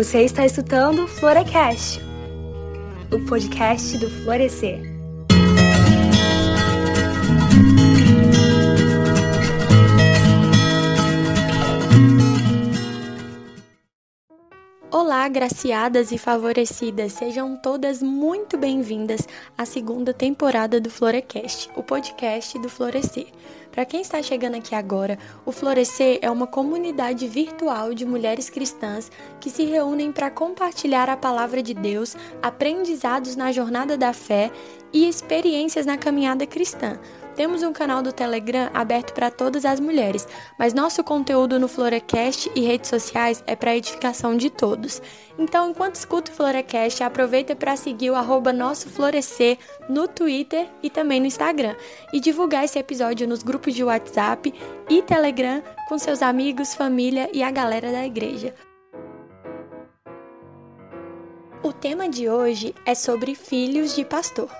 Você está escutando Florecast, o podcast do Florescer. Olá, graciadas e favorecidas, sejam todas muito bem-vindas à segunda temporada do Florecast, o podcast do Florescer. Para quem está chegando aqui agora, o Florescer é uma comunidade virtual de mulheres cristãs que se reúnem para compartilhar a palavra de Deus, aprendizados na jornada da fé e experiências na caminhada cristã. Temos um canal do Telegram aberto para todas as mulheres, mas nosso conteúdo no Florecast e redes sociais é para edificação de todos. Então, enquanto escuta o Florecast, aproveita para seguir o arroba Nosso Florescer no Twitter e também no Instagram. E divulgar esse episódio nos grupos de WhatsApp e Telegram com seus amigos, família e a galera da igreja. O tema de hoje é sobre filhos de pastor.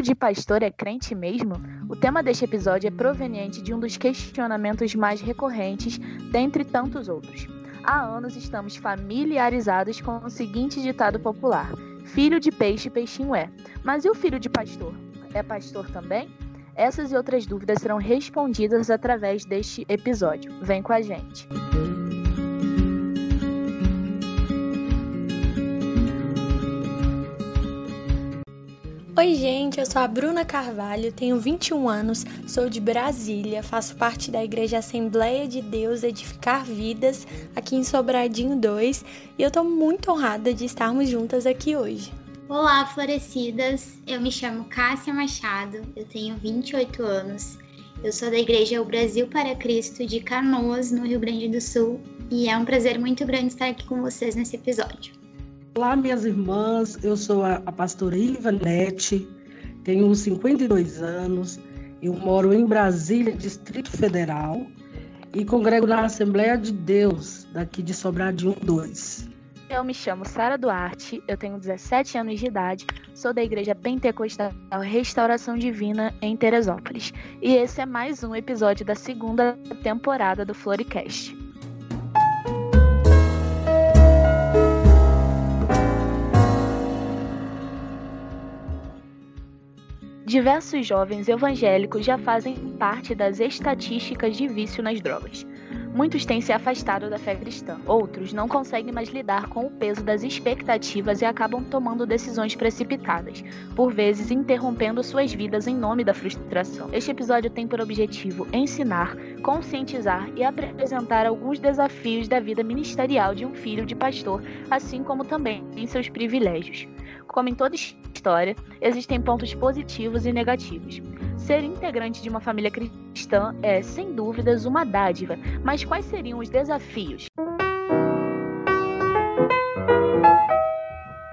Filho de pastor é crente mesmo? O tema deste episódio é proveniente de um dos questionamentos mais recorrentes, dentre tantos outros. Há anos estamos familiarizados com o seguinte ditado popular: Filho de peixe, peixinho é. Mas e o filho de pastor? É pastor também? Essas e outras dúvidas serão respondidas através deste episódio. Vem com a gente! Oi, gente, eu sou a Bruna Carvalho, tenho 21 anos, sou de Brasília, faço parte da Igreja Assembleia de Deus Edificar Vidas, aqui em Sobradinho 2, e eu tô muito honrada de estarmos juntas aqui hoje. Olá, florescidas! Eu me chamo Cássia Machado, eu tenho 28 anos, eu sou da Igreja O Brasil para Cristo de Canoas, no Rio Grande do Sul, e é um prazer muito grande estar aqui com vocês nesse episódio. Olá, minhas irmãs, eu sou a, a pastora Ilvanete, tenho 52 anos, eu moro em Brasília, Distrito Federal, e congrego na Assembleia de Deus, daqui de Sobradinho 2. Eu me chamo Sara Duarte, eu tenho 17 anos de idade, sou da Igreja Pentecostal Restauração Divina em Teresópolis. E esse é mais um episódio da segunda temporada do Floricast. Diversos jovens evangélicos já fazem parte das estatísticas de vício nas drogas. Muitos têm se afastado da fé cristã, outros não conseguem mais lidar com o peso das expectativas e acabam tomando decisões precipitadas, por vezes interrompendo suas vidas em nome da frustração. Este episódio tem por objetivo ensinar, conscientizar e apresentar alguns desafios da vida ministerial de um filho de pastor, assim como também em seus privilégios. Como em toda história, existem pontos positivos e negativos. Ser integrante de uma família cristã é, sem dúvidas, uma dádiva, mas quais seriam os desafios?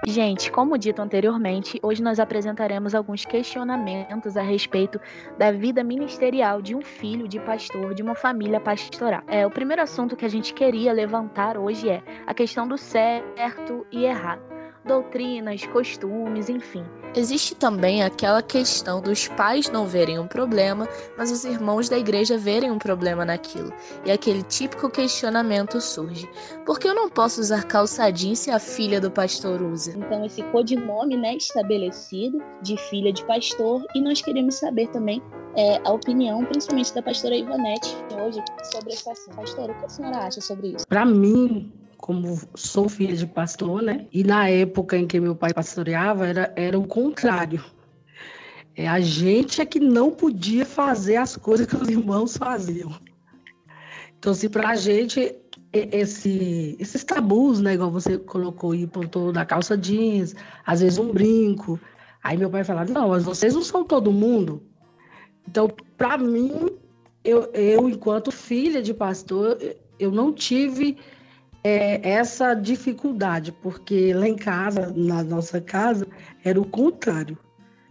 Gente, como dito anteriormente, hoje nós apresentaremos alguns questionamentos a respeito da vida ministerial de um filho de pastor, de uma família pastoral. É, o primeiro assunto que a gente queria levantar hoje é a questão do certo e errado doutrinas, costumes, enfim. Existe também aquela questão dos pais não verem um problema, mas os irmãos da igreja verem um problema naquilo. E aquele típico questionamento surge: por que eu não posso usar calça jeans se a filha do pastor usa? Então, esse codinome né, estabelecido de filha de pastor, e nós queremos saber também é, a opinião, principalmente da pastora Ivanete, hoje, sobre esse assunto. Pastora, o que a senhora acha sobre isso? Para mim, como sou filha de pastor, né? E na época em que meu pai pastoreava, era, era o contrário. É, a gente é que não podia fazer as coisas que os irmãos faziam. Então, se para a gente, esse, esses tabus, né? Igual você colocou e pontou da calça jeans, às vezes um brinco. Aí meu pai falava, não, mas vocês não são todo mundo. Então, para mim, eu, eu, enquanto filha de pastor, eu não tive é, essa dificuldade, porque lá em casa, na nossa casa, era o contrário.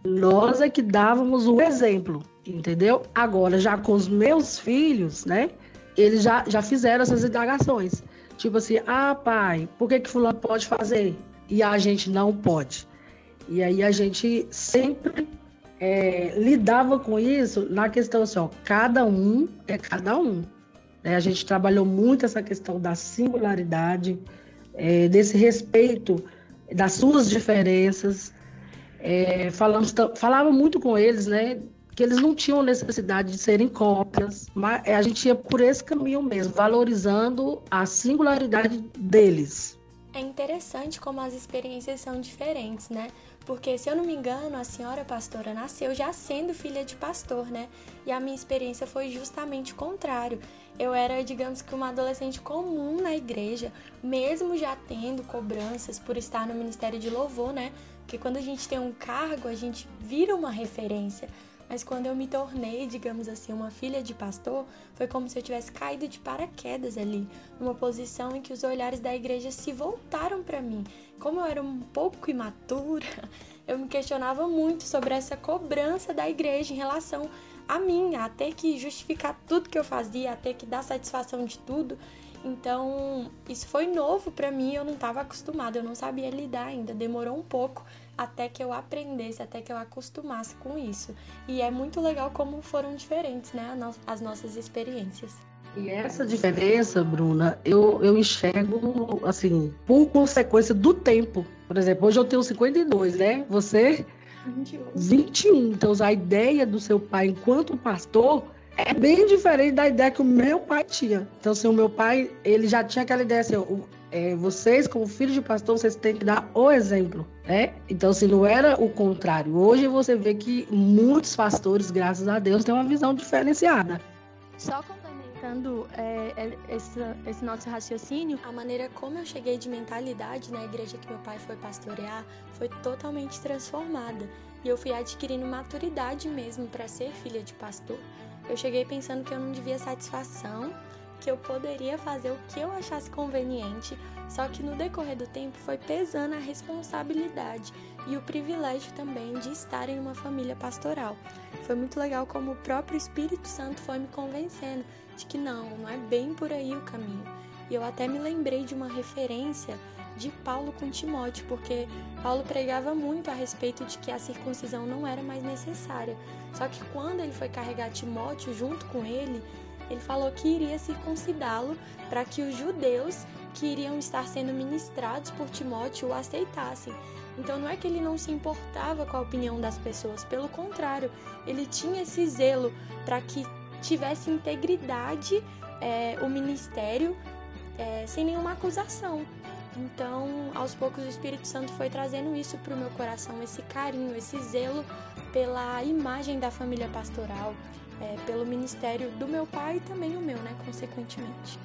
Nós é que dávamos o exemplo, entendeu? Agora, já com os meus filhos, né? Eles já, já fizeram essas indagações. Tipo assim, ah, pai, por que, que fulano pode fazer? E a gente não pode. E aí a gente sempre é, lidava com isso na questão assim, ó, cada um é cada um. É, a gente trabalhou muito essa questão da singularidade, é, desse respeito das suas diferenças. É, falamos, falava muito com eles, né? Que eles não tinham necessidade de serem cópias, mas é, a gente ia por esse caminho mesmo, valorizando a singularidade deles. É interessante como as experiências são diferentes, né? Porque, se eu não me engano, a senhora pastora nasceu já sendo filha de pastor, né? E a minha experiência foi justamente o contrário. Eu era, digamos que, uma adolescente comum na igreja, mesmo já tendo cobranças por estar no ministério de louvor, né? Porque quando a gente tem um cargo, a gente vira uma referência. Mas quando eu me tornei, digamos assim, uma filha de pastor, foi como se eu tivesse caído de paraquedas ali, numa posição em que os olhares da igreja se voltaram para mim. Como eu era um pouco imatura, eu me questionava muito sobre essa cobrança da igreja em relação a mim, a ter que justificar tudo que eu fazia, a ter que dar satisfação de tudo. Então, isso foi novo para mim, eu não estava acostumada, eu não sabia lidar ainda, demorou um pouco até que eu aprendesse, até que eu acostumasse com isso. E é muito legal como foram diferentes, né, as nossas experiências. E essa diferença, Bruna, eu, eu enxergo, assim, por consequência do tempo. Por exemplo, hoje eu tenho 52, né? Você? 21. 21. Então, a ideia do seu pai enquanto pastor é bem diferente da ideia que o meu pai tinha. Então, assim, o meu pai, ele já tinha aquela ideia assim, é, vocês, como filhos de pastor, vocês têm que dar o exemplo, né? Então, se assim, não era o contrário. Hoje você vê que muitos pastores, graças a Deus, têm uma visão diferenciada. Só complementando é, é, esse, esse, nosso raciocínio, a maneira como eu cheguei de mentalidade na igreja que meu pai foi pastorear foi totalmente transformada. E eu fui adquirindo maturidade mesmo para ser filha de pastor. Eu cheguei pensando que eu não devia satisfação que eu poderia fazer o que eu achasse conveniente, só que no decorrer do tempo foi pesando a responsabilidade e o privilégio também de estar em uma família pastoral. Foi muito legal como o próprio Espírito Santo foi me convencendo de que não, não é bem por aí o caminho. E eu até me lembrei de uma referência de Paulo com Timóteo, porque Paulo pregava muito a respeito de que a circuncisão não era mais necessária. Só que quando ele foi carregar Timóteo junto com ele, ele falou que iria circuncidá-lo para que os judeus que iriam estar sendo ministrados por Timóteo o aceitassem. Então não é que ele não se importava com a opinião das pessoas, pelo contrário, ele tinha esse zelo para que tivesse integridade é, o ministério é, sem nenhuma acusação. Então, aos poucos, o Espírito Santo foi trazendo isso para o meu coração, esse carinho, esse zelo pela imagem da família pastoral, é, pelo ministério do meu pai e também o meu, né, consequentemente.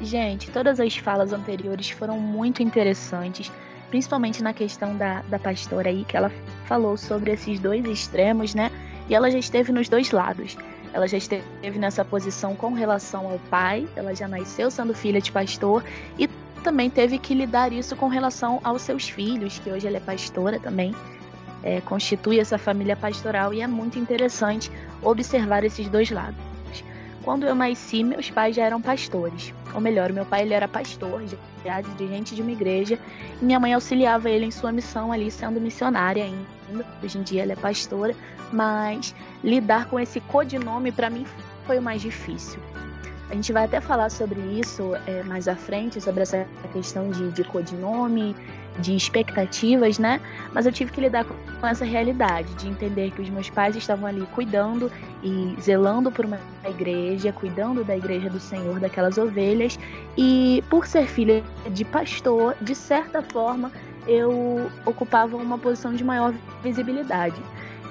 Gente, todas as falas anteriores foram muito interessantes, principalmente na questão da, da pastora aí, que ela falou sobre esses dois extremos, né? E ela já esteve nos dois lados. Ela já esteve nessa posição com relação ao pai, ela já nasceu sendo filha de pastor, e também teve que lidar isso com relação aos seus filhos, que hoje ela é pastora também é, constitui essa família pastoral e é muito interessante observar esses dois lados. Quando eu nasci, meus pais já eram pastores. Ou melhor, meu pai ele era pastor, já dirigente de uma igreja, e minha mãe auxiliava ele em sua missão ali, sendo missionária ainda. Hoje em dia ela é pastora, mas lidar com esse codinome para mim foi o mais difícil. A gente vai até falar sobre isso é, mais à frente, sobre essa questão de, de codinome, de expectativas, né? Mas eu tive que lidar com essa realidade, de entender que os meus pais estavam ali cuidando e zelando por uma igreja, cuidando da igreja do Senhor, daquelas ovelhas, e por ser filha de pastor, de certa forma, eu ocupava uma posição de maior visibilidade.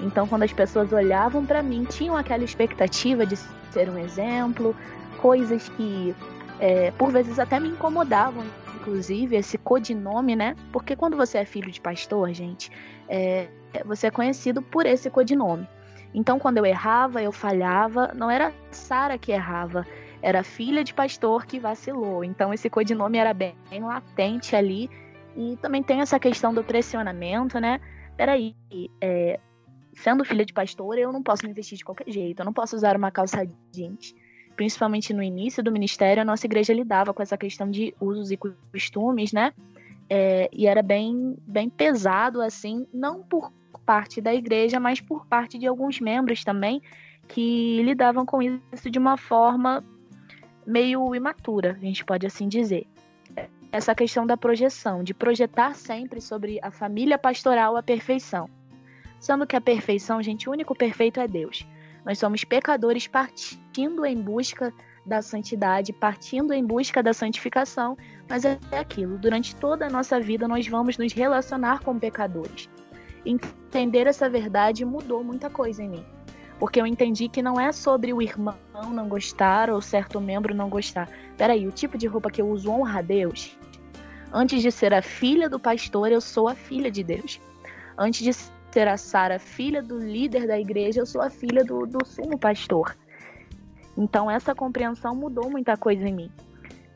Então, quando as pessoas olhavam para mim, tinham aquela expectativa de ser um exemplo, coisas que é, por vezes até me incomodavam inclusive, esse codinome, né? Porque quando você é filho de pastor, gente, é, você é conhecido por esse codinome. Então, quando eu errava, eu falhava, não era Sara que errava, era filha de pastor que vacilou. Então, esse codinome era bem, bem latente ali. E também tem essa questão do pressionamento, né? Peraí, é, sendo filha de pastor, eu não posso me vestir de qualquer jeito, eu não posso usar uma calça jeans principalmente no início do ministério, a nossa igreja lidava com essa questão de usos e costumes, né? É, e era bem, bem pesado, assim, não por parte da igreja, mas por parte de alguns membros também, que lidavam com isso de uma forma meio imatura, a gente pode assim dizer. Essa questão da projeção, de projetar sempre sobre a família pastoral a perfeição. Sendo que a perfeição, gente, o único perfeito é Deus. Nós somos pecadores partindo em busca da santidade, partindo em busca da santificação, mas é aquilo, durante toda a nossa vida nós vamos nos relacionar com pecadores. Entender essa verdade mudou muita coisa em mim. Porque eu entendi que não é sobre o irmão não gostar ou certo membro não gostar. Peraí, o tipo de roupa que eu uso honra a Deus? Antes de ser a filha do pastor, eu sou a filha de Deus. Antes de ser a Sara, filha do líder da igreja, eu sou a filha do, do sumo pastor. Então essa compreensão mudou muita coisa em mim.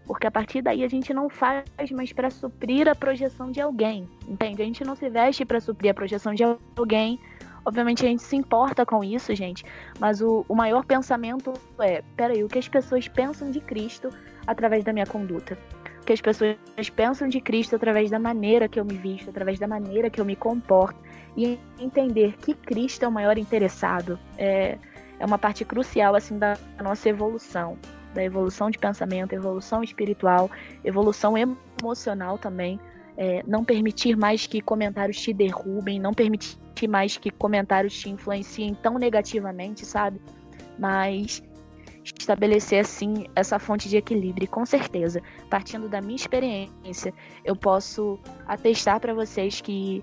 Porque a partir daí a gente não faz mais para suprir a projeção de alguém, entende? A gente não se veste para suprir a projeção de alguém, Obviamente a gente se importa com isso, gente, mas o, o maior pensamento é: peraí, o que as pessoas pensam de Cristo através da minha conduta? O que as pessoas pensam de Cristo através da maneira que eu me visto, através da maneira que eu me comporto, e entender que Cristo é o maior interessado é, é uma parte crucial assim da nossa evolução, da evolução de pensamento, evolução espiritual, evolução emocional também. É, não permitir mais que comentários te derrubem, não permitir mais que comentários te influenciem tão negativamente, sabe? Mas estabelecer assim essa fonte de equilíbrio, com certeza, partindo da minha experiência, eu posso atestar para vocês que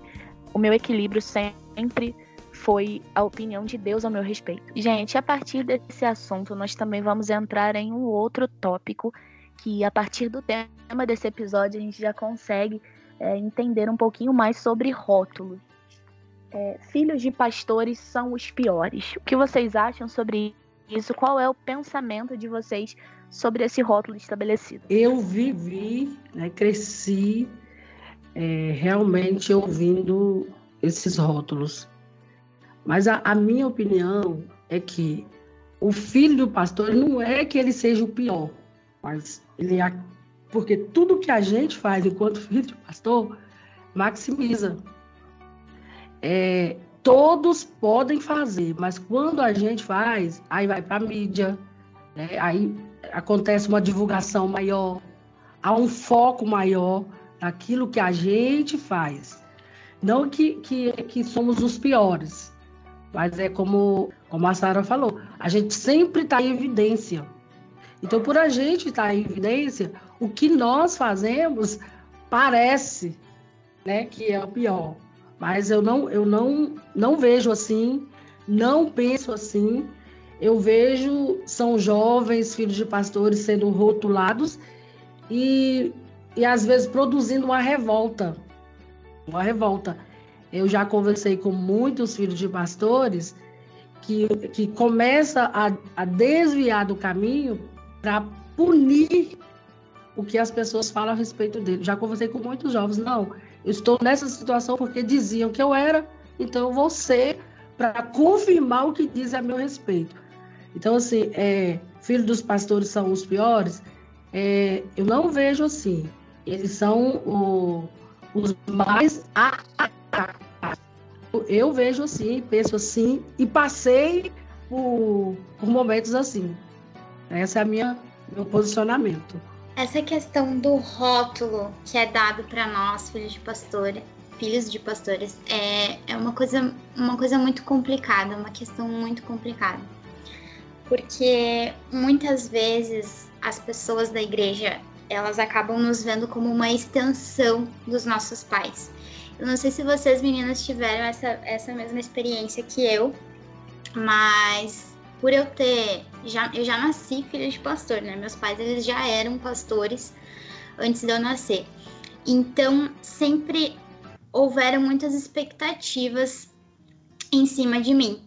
o meu equilíbrio sempre foi a opinião de Deus ao meu respeito. Gente, a partir desse assunto, nós também vamos entrar em um outro tópico que a partir do tema desse episódio a gente já consegue é, entender um pouquinho mais sobre rótulos é, filhos de pastores são os piores. O que vocês acham sobre isso? Qual é o pensamento de vocês sobre esse rótulo estabelecido? Eu vivi, né, cresci é, realmente ouvindo esses rótulos. Mas a, a, minha opinião é que o filho do pastor não é que ele seja o pior, mas ele é. Porque tudo que a gente faz enquanto filho de pastor maximiza é, todos podem fazer, mas quando a gente faz, aí vai para a mídia, né? aí acontece uma divulgação maior, há um foco maior naquilo que a gente faz. Não que, que, que somos os piores, mas é como, como a Sara falou, a gente sempre está em evidência. Então, por a gente estar tá em evidência, o que nós fazemos parece né, que é o pior. Mas eu não, eu não, não vejo assim, não penso assim. Eu vejo são jovens, filhos de pastores, sendo rotulados e, e às vezes produzindo uma revolta. Uma revolta. Eu já conversei com muitos filhos de pastores que, que começa a, a desviar do caminho para punir o que as pessoas falam a respeito dele. Já conversei com muitos jovens, não, eu estou nessa situação porque diziam que eu era, então eu vou ser para confirmar o que dizem a meu respeito. Então, assim, é, filhos dos pastores são os piores, é, eu não vejo assim. Eles são o, os mais eu vejo assim, penso assim e passei por, por momentos assim. Esse é a minha meu posicionamento. Essa questão do rótulo que é dado para nós, filhos de pastor, filhos de pastores, é, é uma, coisa, uma coisa muito complicada, uma questão muito complicada. Porque muitas vezes as pessoas da igreja, elas acabam nos vendo como uma extensão dos nossos pais. Eu não sei se vocês meninas tiveram essa, essa mesma experiência que eu, mas por eu ter já eu já nasci filha de pastor, né? Meus pais eles já eram pastores antes de eu nascer. Então, sempre houveram muitas expectativas em cima de mim,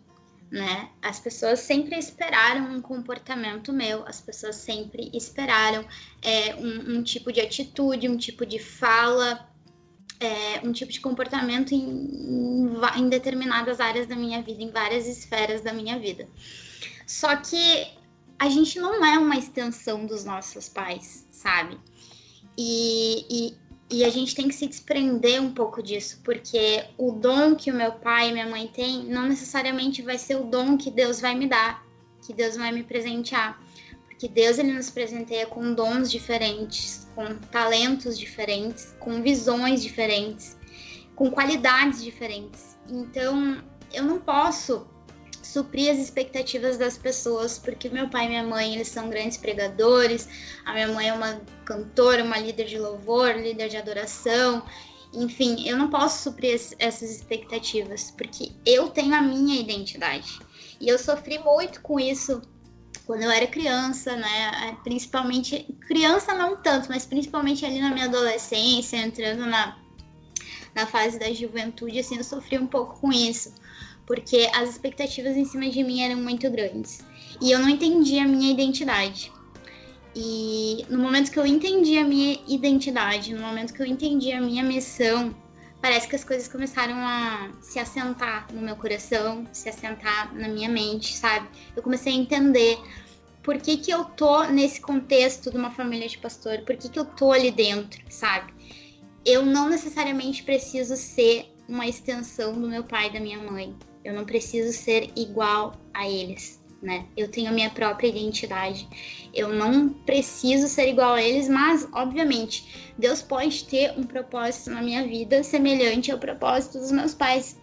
né? As pessoas sempre esperaram um comportamento meu, as pessoas sempre esperaram é, um, um, tipo de atitude, um tipo de fala, é, um tipo de comportamento em, em, em determinadas áreas da minha vida, em várias esferas da minha vida. Só que a gente não é uma extensão dos nossos pais, sabe? E, e e a gente tem que se desprender um pouco disso, porque o dom que o meu pai e minha mãe têm não necessariamente vai ser o dom que Deus vai me dar, que Deus vai me presentear. Porque Deus ele nos presenteia com dons diferentes, com talentos diferentes, com visões diferentes, com qualidades diferentes. Então, eu não posso suprir as expectativas das pessoas, porque meu pai e minha mãe, eles são grandes pregadores, a minha mãe é uma cantora, uma líder de louvor, líder de adoração, enfim, eu não posso suprir essas expectativas, porque eu tenho a minha identidade. E eu sofri muito com isso quando eu era criança, né? Principalmente, criança não tanto, mas principalmente ali na minha adolescência, entrando na, na fase da juventude, assim, eu sofri um pouco com isso porque as expectativas em cima de mim eram muito grandes e eu não entendia a minha identidade. E no momento que eu entendi a minha identidade, no momento que eu entendi a minha missão, parece que as coisas começaram a se assentar no meu coração, se assentar na minha mente, sabe? Eu comecei a entender por que, que eu tô nesse contexto de uma família de pastor, por que, que eu tô ali dentro, sabe? Eu não necessariamente preciso ser uma extensão do meu pai e da minha mãe. Eu não preciso ser igual a eles, né? Eu tenho a minha própria identidade. Eu não preciso ser igual a eles, mas, obviamente, Deus pode ter um propósito na minha vida semelhante ao propósito dos meus pais.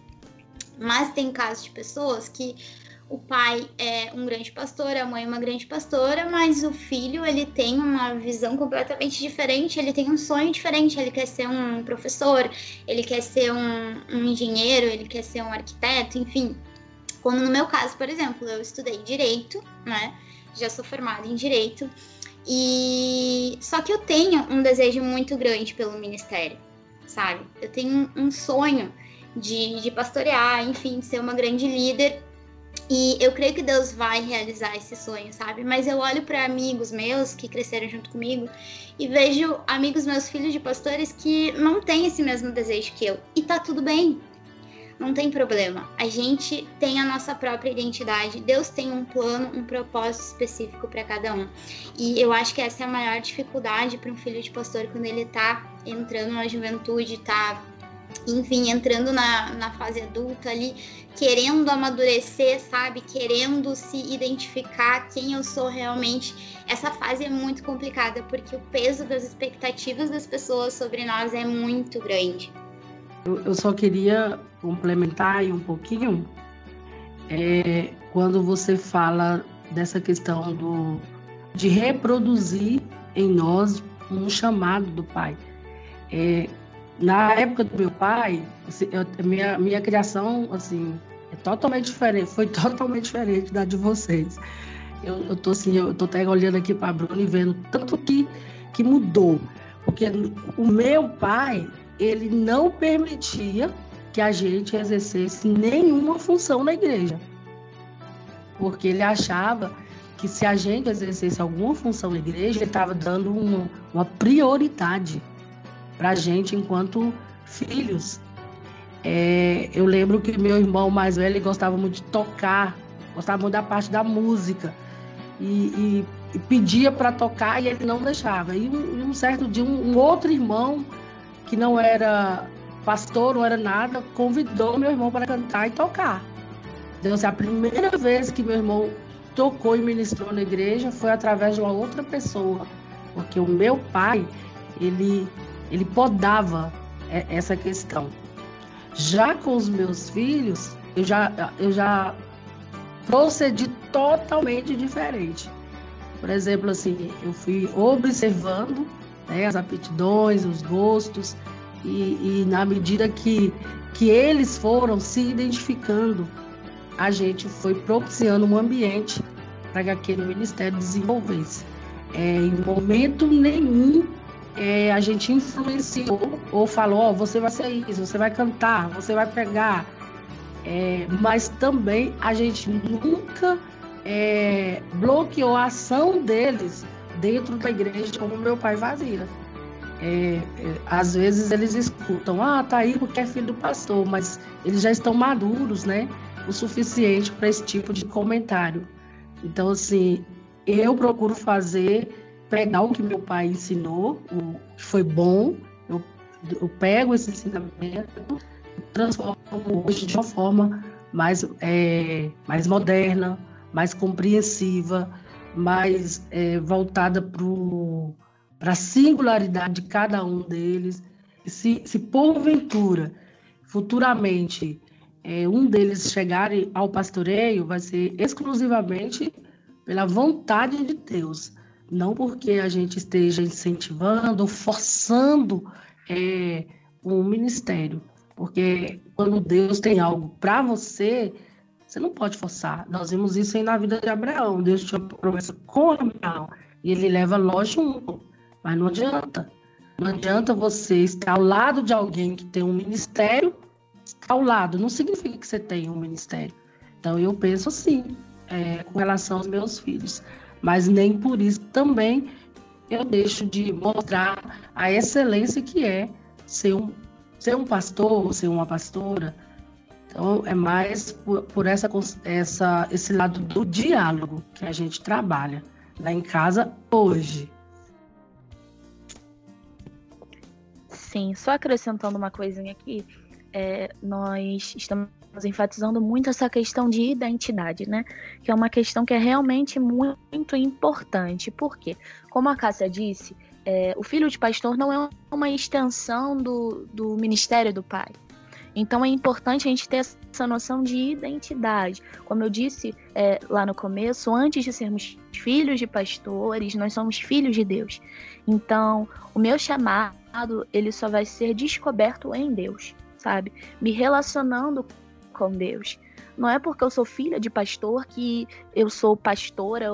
Mas tem casos de pessoas que o pai é um grande pastor, a mãe é uma grande pastora, mas o filho ele tem uma visão completamente diferente, ele tem um sonho diferente, ele quer ser um professor, ele quer ser um, um engenheiro, ele quer ser um arquiteto, enfim. Como no meu caso, por exemplo, eu estudei direito, né? Já sou formada em direito. E só que eu tenho um desejo muito grande pelo ministério, sabe? Eu tenho um sonho de, de pastorear, enfim, de ser uma grande líder e eu creio que Deus vai realizar esse sonho, sabe? Mas eu olho para amigos meus que cresceram junto comigo e vejo amigos meus filhos de pastores que não têm esse mesmo desejo que eu. E tá tudo bem. Não tem problema. A gente tem a nossa própria identidade. Deus tem um plano, um propósito específico para cada um. E eu acho que essa é a maior dificuldade para um filho de pastor quando ele tá entrando na juventude, tá enfim, entrando na, na fase adulta ali, querendo amadurecer, sabe? Querendo se identificar quem eu sou realmente. Essa fase é muito complicada porque o peso das expectativas das pessoas sobre nós é muito grande. Eu, só queria complementar aí um pouquinho é, quando você fala dessa questão do, de reproduzir em nós um chamado do Pai. É, na época do meu pai, assim, eu, minha, minha criação, assim, é totalmente diferente, foi totalmente diferente da de vocês. Eu, eu tô assim, eu tô até olhando aqui para a Bruna e vendo tanto que, que mudou. Porque o meu pai, ele não permitia que a gente exercesse nenhuma função na igreja. Porque ele achava que se a gente exercesse alguma função na igreja, ele estava dando uma, uma prioridade para a gente enquanto filhos. É, eu lembro que meu irmão mais velho gostava muito de tocar, gostava muito da parte da música e, e, e pedia para tocar e ele não deixava. E um, um certo dia um, um, outro irmão que não era pastor, não era nada, convidou meu irmão para cantar e tocar. Então, assim, a primeira vez que meu irmão tocou e ministrou na igreja foi através de uma outra pessoa, porque o meu pai ele ele podava é, essa questão. Já com os meus filhos, eu já, eu já procedi totalmente diferente. Por exemplo, assim, eu fui observando né, as aptidões, os gostos, e, e na medida que, que eles foram se identificando, a gente foi propiciando um ambiente para que aquele ministério desenvolvesse. É, em momento nenhum é, a gente influenciou ou falou, oh, você vai ser isso, você vai cantar, você vai pegar. É, mas também a gente nunca é, bloqueou a ação deles dentro da igreja como meu pai fazia. É, é, às vezes eles escutam, ah, tá aí porque é filho do pastor, mas eles já estão maduros, né? O suficiente para esse tipo de comentário. Então, assim, eu procuro fazer pegar o que meu pai ensinou, o que foi bom, eu eu pego esse ensinamento transformo hoje de uma forma mais, é, mais moderna, mais compreensiva, mais é, voltada para a singularidade de cada um deles. Se, se porventura, futuramente, é, um deles chegarem ao pastoreio, vai ser exclusivamente pela vontade de Deus, não porque a gente esteja incentivando, forçando é, um ministério. Porque quando Deus tem algo para você, você não pode forçar. Nós vimos isso aí na vida de Abraão. Deus tinha promessa com Abraão. E ele leva Ló junto. Mas não adianta. Não adianta você estar ao lado de alguém que tem um ministério, estar ao lado. Não significa que você tem um ministério. Então eu penso assim, é, com relação aos meus filhos. Mas nem por isso também eu deixo de mostrar a excelência que é ser um, ser um pastor, ser uma pastora, então, é mais por, por essa, essa, esse lado do diálogo que a gente trabalha lá em casa hoje. Sim, só acrescentando uma coisinha aqui, é, nós estamos enfatizando muito essa questão de identidade, né? Que é uma questão que é realmente muito importante. Por quê? Como a Cássia disse, é, o filho de pastor não é uma extensão do, do ministério do pai. Então é importante a gente ter essa noção de identidade. Como eu disse é, lá no começo, antes de sermos filhos de pastores, nós somos filhos de Deus. Então, o meu chamado, ele só vai ser descoberto em Deus, sabe? Me relacionando com Deus. Não é porque eu sou filha de pastor que eu sou pastora,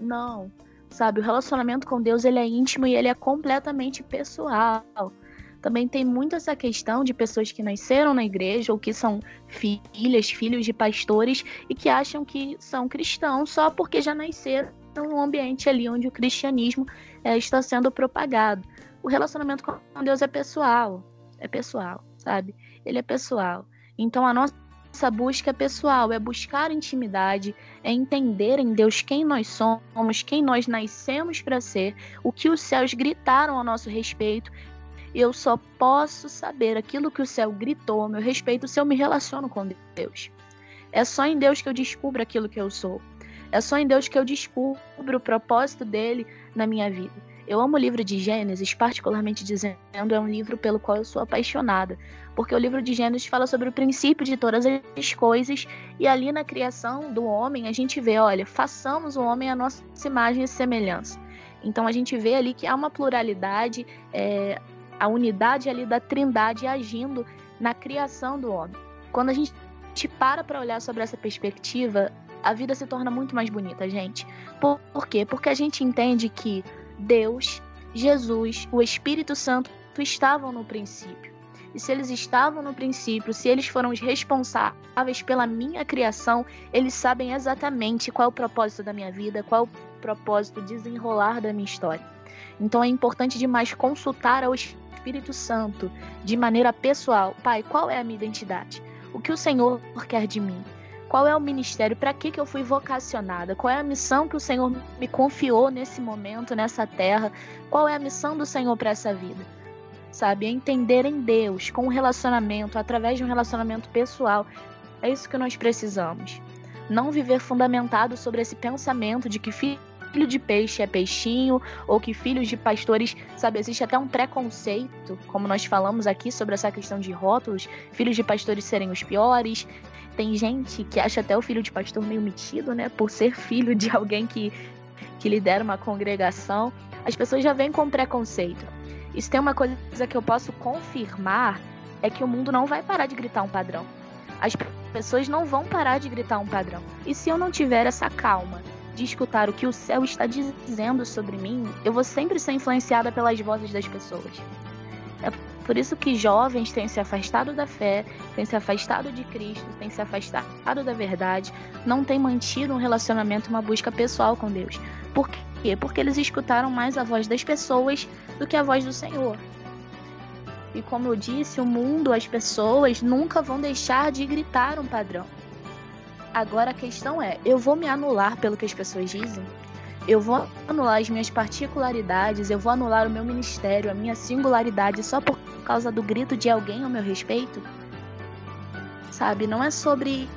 não. Sabe, o relacionamento com Deus ele é íntimo e ele é completamente pessoal. Também tem muito essa questão de pessoas que nasceram na igreja ou que são filhas, filhos de pastores e que acham que são cristãos só porque já nasceram num ambiente ali onde o cristianismo é, está sendo propagado. O relacionamento com Deus é pessoal, é pessoal, sabe? Ele é pessoal. Então a nossa essa busca pessoal, é buscar intimidade, é entender em Deus quem nós somos, quem nós nascemos para ser, o que os céus gritaram a nosso respeito eu só posso saber aquilo que o céu gritou a meu respeito se eu me relaciono com Deus. É só em Deus que eu descubro aquilo que eu sou. É só em Deus que eu descubro o propósito dele na minha vida. Eu amo o livro de Gênesis, particularmente dizendo, é um livro pelo qual eu sou apaixonada, porque o livro de Gênesis fala sobre o princípio de todas as coisas, e ali na criação do homem a gente vê, olha, façamos o homem a nossa imagem e semelhança. Então a gente vê ali que há uma pluralidade, é, a unidade ali da trindade agindo na criação do homem. Quando a gente para para olhar sobre essa perspectiva, a vida se torna muito mais bonita, gente. Por, por quê? Porque a gente entende que Deus, Jesus, o Espírito Santo estavam no princípio. E se eles estavam no princípio, se eles foram os responsáveis pela minha criação, eles sabem exatamente qual é o propósito da minha vida, qual é o propósito desenrolar da minha história. Então é importante demais consultar ao Espírito Santo de maneira pessoal. Pai, qual é a minha identidade? O que o Senhor quer de mim? Qual é o ministério? Para que, que eu fui vocacionada? Qual é a missão que o Senhor me confiou nesse momento, nessa terra? Qual é a missão do Senhor para essa vida? Sabe? Entender em Deus, com um relacionamento, através de um relacionamento pessoal. É isso que nós precisamos. Não viver fundamentado sobre esse pensamento de que filho de peixe é peixinho, ou que filhos de pastores, sabe, existe até um preconceito, como nós falamos aqui sobre essa questão de rótulos, filhos de pastores serem os piores. Tem gente que acha até o filho de pastor meio metido, né, por ser filho de alguém que, que lidera uma congregação. As pessoas já vêm com preconceito. Isso tem uma coisa que eu posso confirmar, é que o mundo não vai parar de gritar um padrão. As pessoas não vão parar de gritar um padrão. E se eu não tiver essa calma de escutar o que o céu está dizendo sobre mim, eu vou sempre ser influenciada pelas vozes das pessoas. É por isso que jovens têm se afastado da fé, têm se afastado de Cristo, têm se afastado da verdade, não têm mantido um relacionamento, uma busca pessoal com Deus. Por quê? Porque eles escutaram mais a voz das pessoas do que a voz do Senhor. E como eu disse, o mundo, as pessoas nunca vão deixar de gritar um padrão. Agora a questão é: eu vou me anular pelo que as pessoas dizem? Eu vou anular as minhas particularidades, eu vou anular o meu ministério, a minha singularidade só por causa do grito de alguém ao meu respeito? Sabe, não é sobre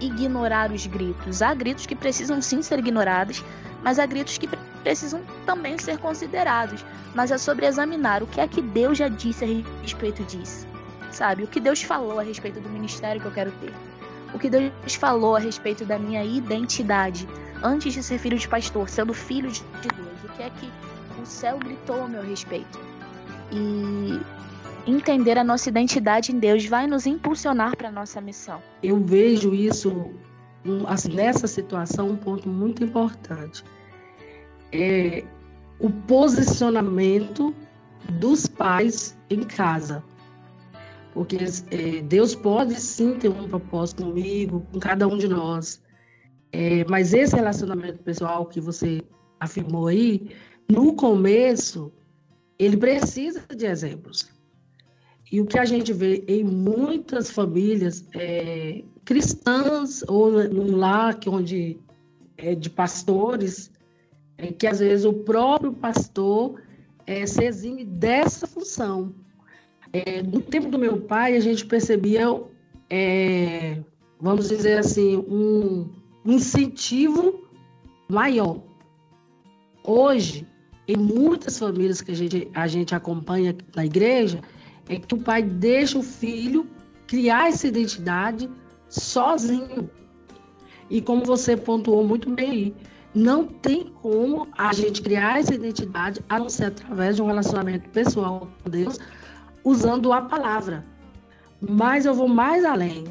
ignorar os gritos. Há gritos que precisam sim ser ignorados, mas há gritos que precisam também ser considerados. Mas é sobre examinar o que é que Deus já disse a respeito disso. Sabe, o que Deus falou a respeito do ministério que eu quero ter. O que Deus falou a respeito da minha identidade antes de ser filho de pastor, sendo filho de Deus. O que é que o céu gritou a meu respeito. E entender a nossa identidade em Deus vai nos impulsionar para a nossa missão. Eu vejo isso nessa situação um ponto muito importante. É o posicionamento dos pais em casa. Porque é, Deus pode sim ter um propósito comigo, com cada um de nós. É, mas esse relacionamento pessoal que você afirmou aí, no começo, ele precisa de exemplos. E o que a gente vê em muitas famílias é, cristãs ou no lar que onde é de pastores, é que às vezes o próprio pastor é, se exime dessa função. É, no tempo do meu pai, a gente percebia, é, vamos dizer assim, um incentivo maior. Hoje, em muitas famílias que a gente, a gente acompanha na igreja, é que o pai deixa o filho criar essa identidade sozinho. E como você pontuou muito bem aí, não tem como a gente criar essa identidade a não ser através de um relacionamento pessoal com Deus, usando a palavra. Mas eu vou mais além.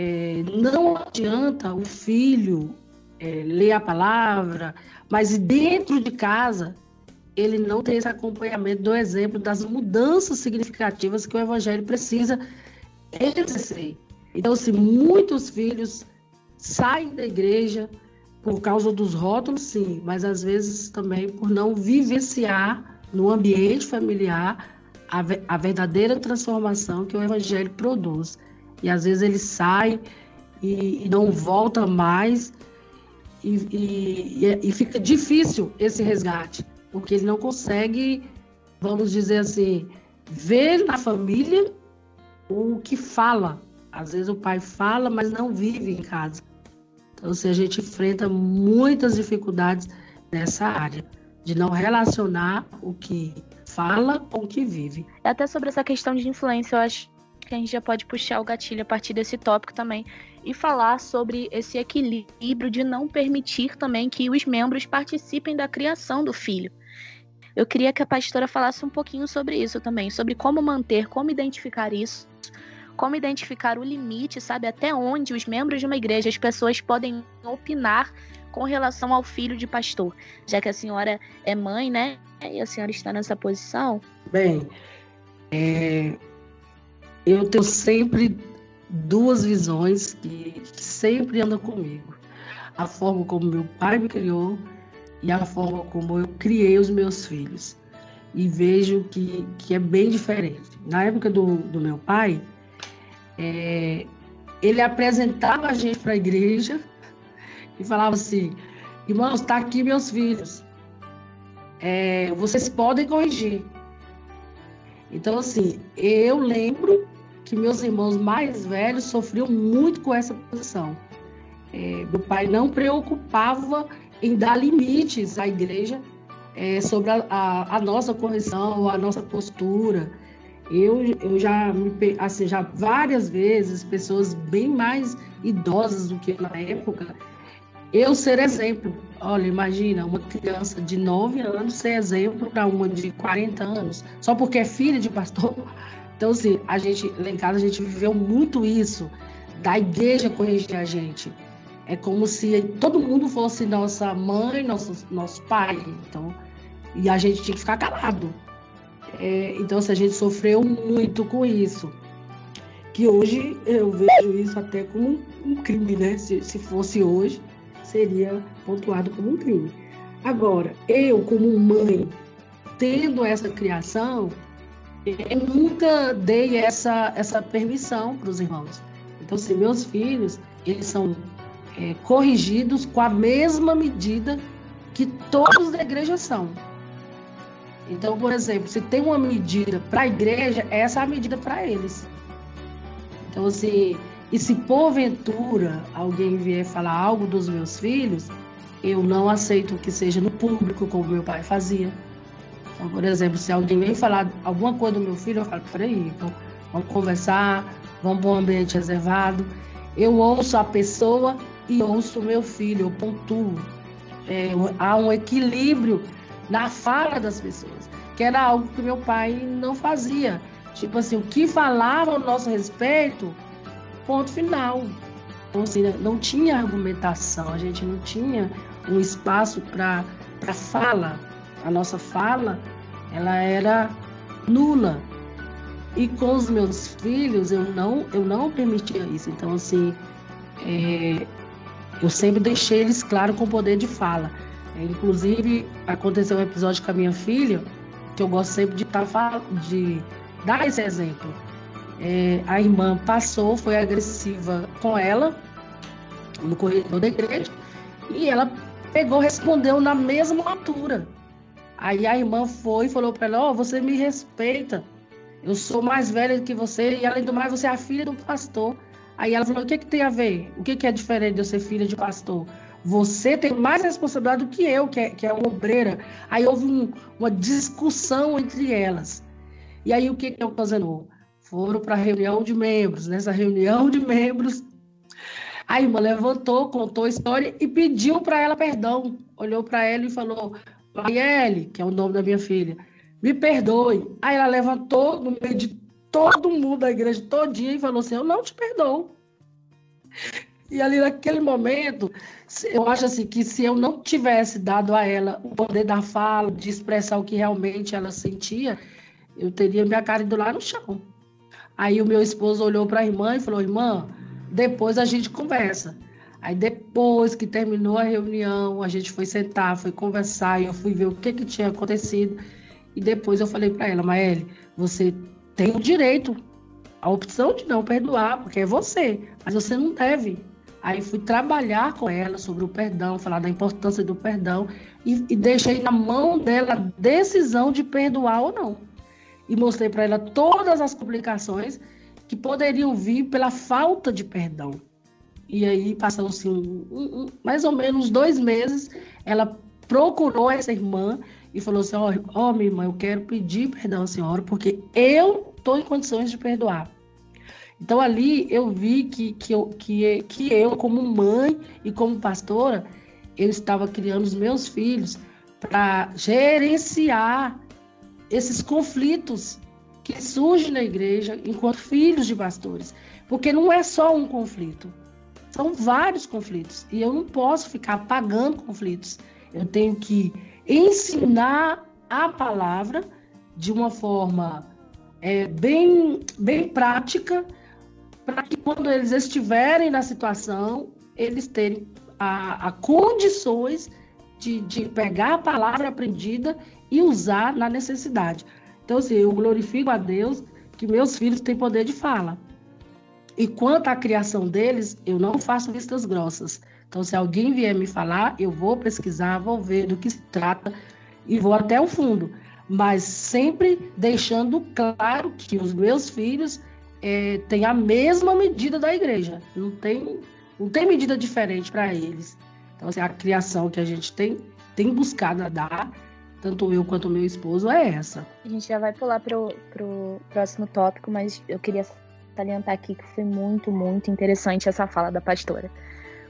É, não adianta o filho é, ler a palavra, mas dentro de casa ele não tem esse acompanhamento do exemplo das mudanças significativas que o evangelho precisa exercer. Então, se muitos filhos saem da igreja por causa dos rótulos, sim, mas às vezes também por não vivenciar no ambiente familiar a, a verdadeira transformação que o evangelho produz. E às vezes ele sai e, e não volta mais, e, e, e fica difícil esse resgate porque ele não consegue, vamos dizer assim, ver na família o que fala. Às vezes o pai fala, mas não vive em casa. Então, se assim, a gente enfrenta muitas dificuldades nessa área, de não relacionar o que fala com o que vive. Até sobre essa questão de influência, eu acho que a gente já pode puxar o gatilho a partir desse tópico também e falar sobre esse equilíbrio de não permitir também que os membros participem da criação do filho. Eu queria que a pastora falasse um pouquinho sobre isso também, sobre como manter, como identificar isso, como identificar o limite, sabe, até onde os membros de uma igreja, as pessoas podem opinar com relação ao filho de pastor, já que a senhora é mãe, né? E a senhora está nessa posição. Bem, é, eu tenho sempre duas visões que, que sempre andam comigo. A forma como meu pai me criou e a forma como eu criei os meus filhos. E vejo que, que é bem diferente. Na época do, do meu pai, é, ele apresentava a gente para a igreja e falava assim: irmãos, está aqui meus filhos. É, vocês podem corrigir. Então, assim, eu lembro que meus irmãos mais velhos sofriam muito com essa posição. É, meu pai não preocupava em dar limites à igreja é, sobre a, a, a, nossa correção, a nossa postura. Eu, eu já, assim, já várias vezes, pessoas bem mais idosas do que na época, eu ser exemplo. Olha, imagina uma criança de 9 anos ser exemplo para uma de 40 anos, só porque é filha de pastor. Então, assim, a gente, lá em casa, a gente viveu muito isso, da igreja corrigir a gente. É como se todo mundo fosse nossa mãe, nosso, nosso pai. Então, e a gente tinha que ficar calado. É, então, se a gente sofreu muito com isso. Que hoje eu vejo isso até como um crime, né? Se, se fosse hoje, seria pontuado como um crime. Agora, eu, como mãe, tendo essa criação, eu nunca dei essa, essa permissão para os irmãos. Então, se meus filhos, eles são é, corrigidos com a mesma medida que todos da igreja são. Então, por exemplo, se tem uma medida para a igreja, essa é a medida para eles. Então, assim, e se porventura alguém vier falar algo dos meus filhos, eu não aceito que seja no público, como meu pai fazia. Então, por exemplo, se alguém vem falar alguma coisa do meu filho, eu falo, peraí, então, vamos conversar, vamos para um ambiente reservado. Eu ouço a pessoa e ouço o meu filho, eu pontuo. É, há um equilíbrio na fala das pessoas, que era algo que meu pai não fazia. Tipo assim, o que falava ao nosso respeito, ponto final. Então, assim, não tinha argumentação, a gente não tinha um espaço para fala. A nossa fala, ela era nula. E com os meus filhos, eu não, eu não permitia isso. Então, assim, é, eu sempre deixei eles claro com o poder de fala. É, inclusive, aconteceu um episódio com a minha filha, que eu gosto sempre de, tá, de dar esse exemplo. É, a irmã passou, foi agressiva com ela no corredor da igreja e ela pegou, respondeu na mesma altura. Aí a irmã foi e falou para ela: Ó, oh, você me respeita, eu sou mais velha do que você e além do mais você é a filha do pastor. Aí ela falou: o que, que tem a ver? O que, que é diferente de eu ser filha de pastor? Você tem mais responsabilidade do que eu, que é, que é uma obreira. Aí houve um, uma discussão entre elas. E aí o que, que ocasionou? Foram para a reunião de membros. Nessa reunião de membros, a irmã levantou, contou a história e pediu para ela perdão. Olhou para ela e falou: Marielle, que é o nome da minha filha, me perdoe. Aí ela levantou no meio de todo mundo da igreja todinha e falou assim: Eu não te perdoo. E ali naquele momento, eu acho assim que se eu não tivesse dado a ela o poder da fala, de expressar o que realmente ela sentia, eu teria minha cara indo lá no chão. Aí o meu esposo olhou para a irmã e falou: Irmã, depois a gente conversa. Aí depois que terminou a reunião, a gente foi sentar, foi conversar, e eu fui ver o que, que tinha acontecido. E depois eu falei para ela, Maeli, você tem o direito, a opção de não perdoar, porque é você, mas você não deve. Aí fui trabalhar com ela sobre o perdão, falar da importância do perdão e, e deixei na mão dela a decisão de perdoar ou não. E mostrei para ela todas as complicações que poderiam vir pela falta de perdão. E aí passou-se um, mais ou menos dois meses, ela procurou essa irmã e falou assim: Ó, oh, oh, minha irmã, eu quero pedir perdão à senhora, porque eu estou em condições de perdoar. Então ali eu vi que, que, eu, que, que eu, como mãe e como pastora, eu estava criando os meus filhos para gerenciar esses conflitos que surgem na igreja enquanto filhos de pastores. Porque não é só um conflito, são vários conflitos. E eu não posso ficar apagando conflitos. Eu tenho que ensinar a palavra de uma forma é, bem, bem prática, para que quando eles estiverem na situação, eles terem a, a condições de, de pegar a palavra aprendida e usar na necessidade. Então, assim, eu glorifico a Deus que meus filhos têm poder de fala. E quanto à criação deles, eu não faço vistas grossas. Então, se alguém vier me falar, eu vou pesquisar, vou ver do que se trata e vou até o fundo. Mas sempre deixando claro que os meus filhos é, têm a mesma medida da igreja. Não tem, não tem medida diferente para eles. Então, assim, a criação que a gente tem, tem buscado dar, tanto eu quanto meu esposo, é essa. A gente já vai pular para o próximo tópico, mas eu queria salientar aqui que foi muito, muito interessante essa fala da pastora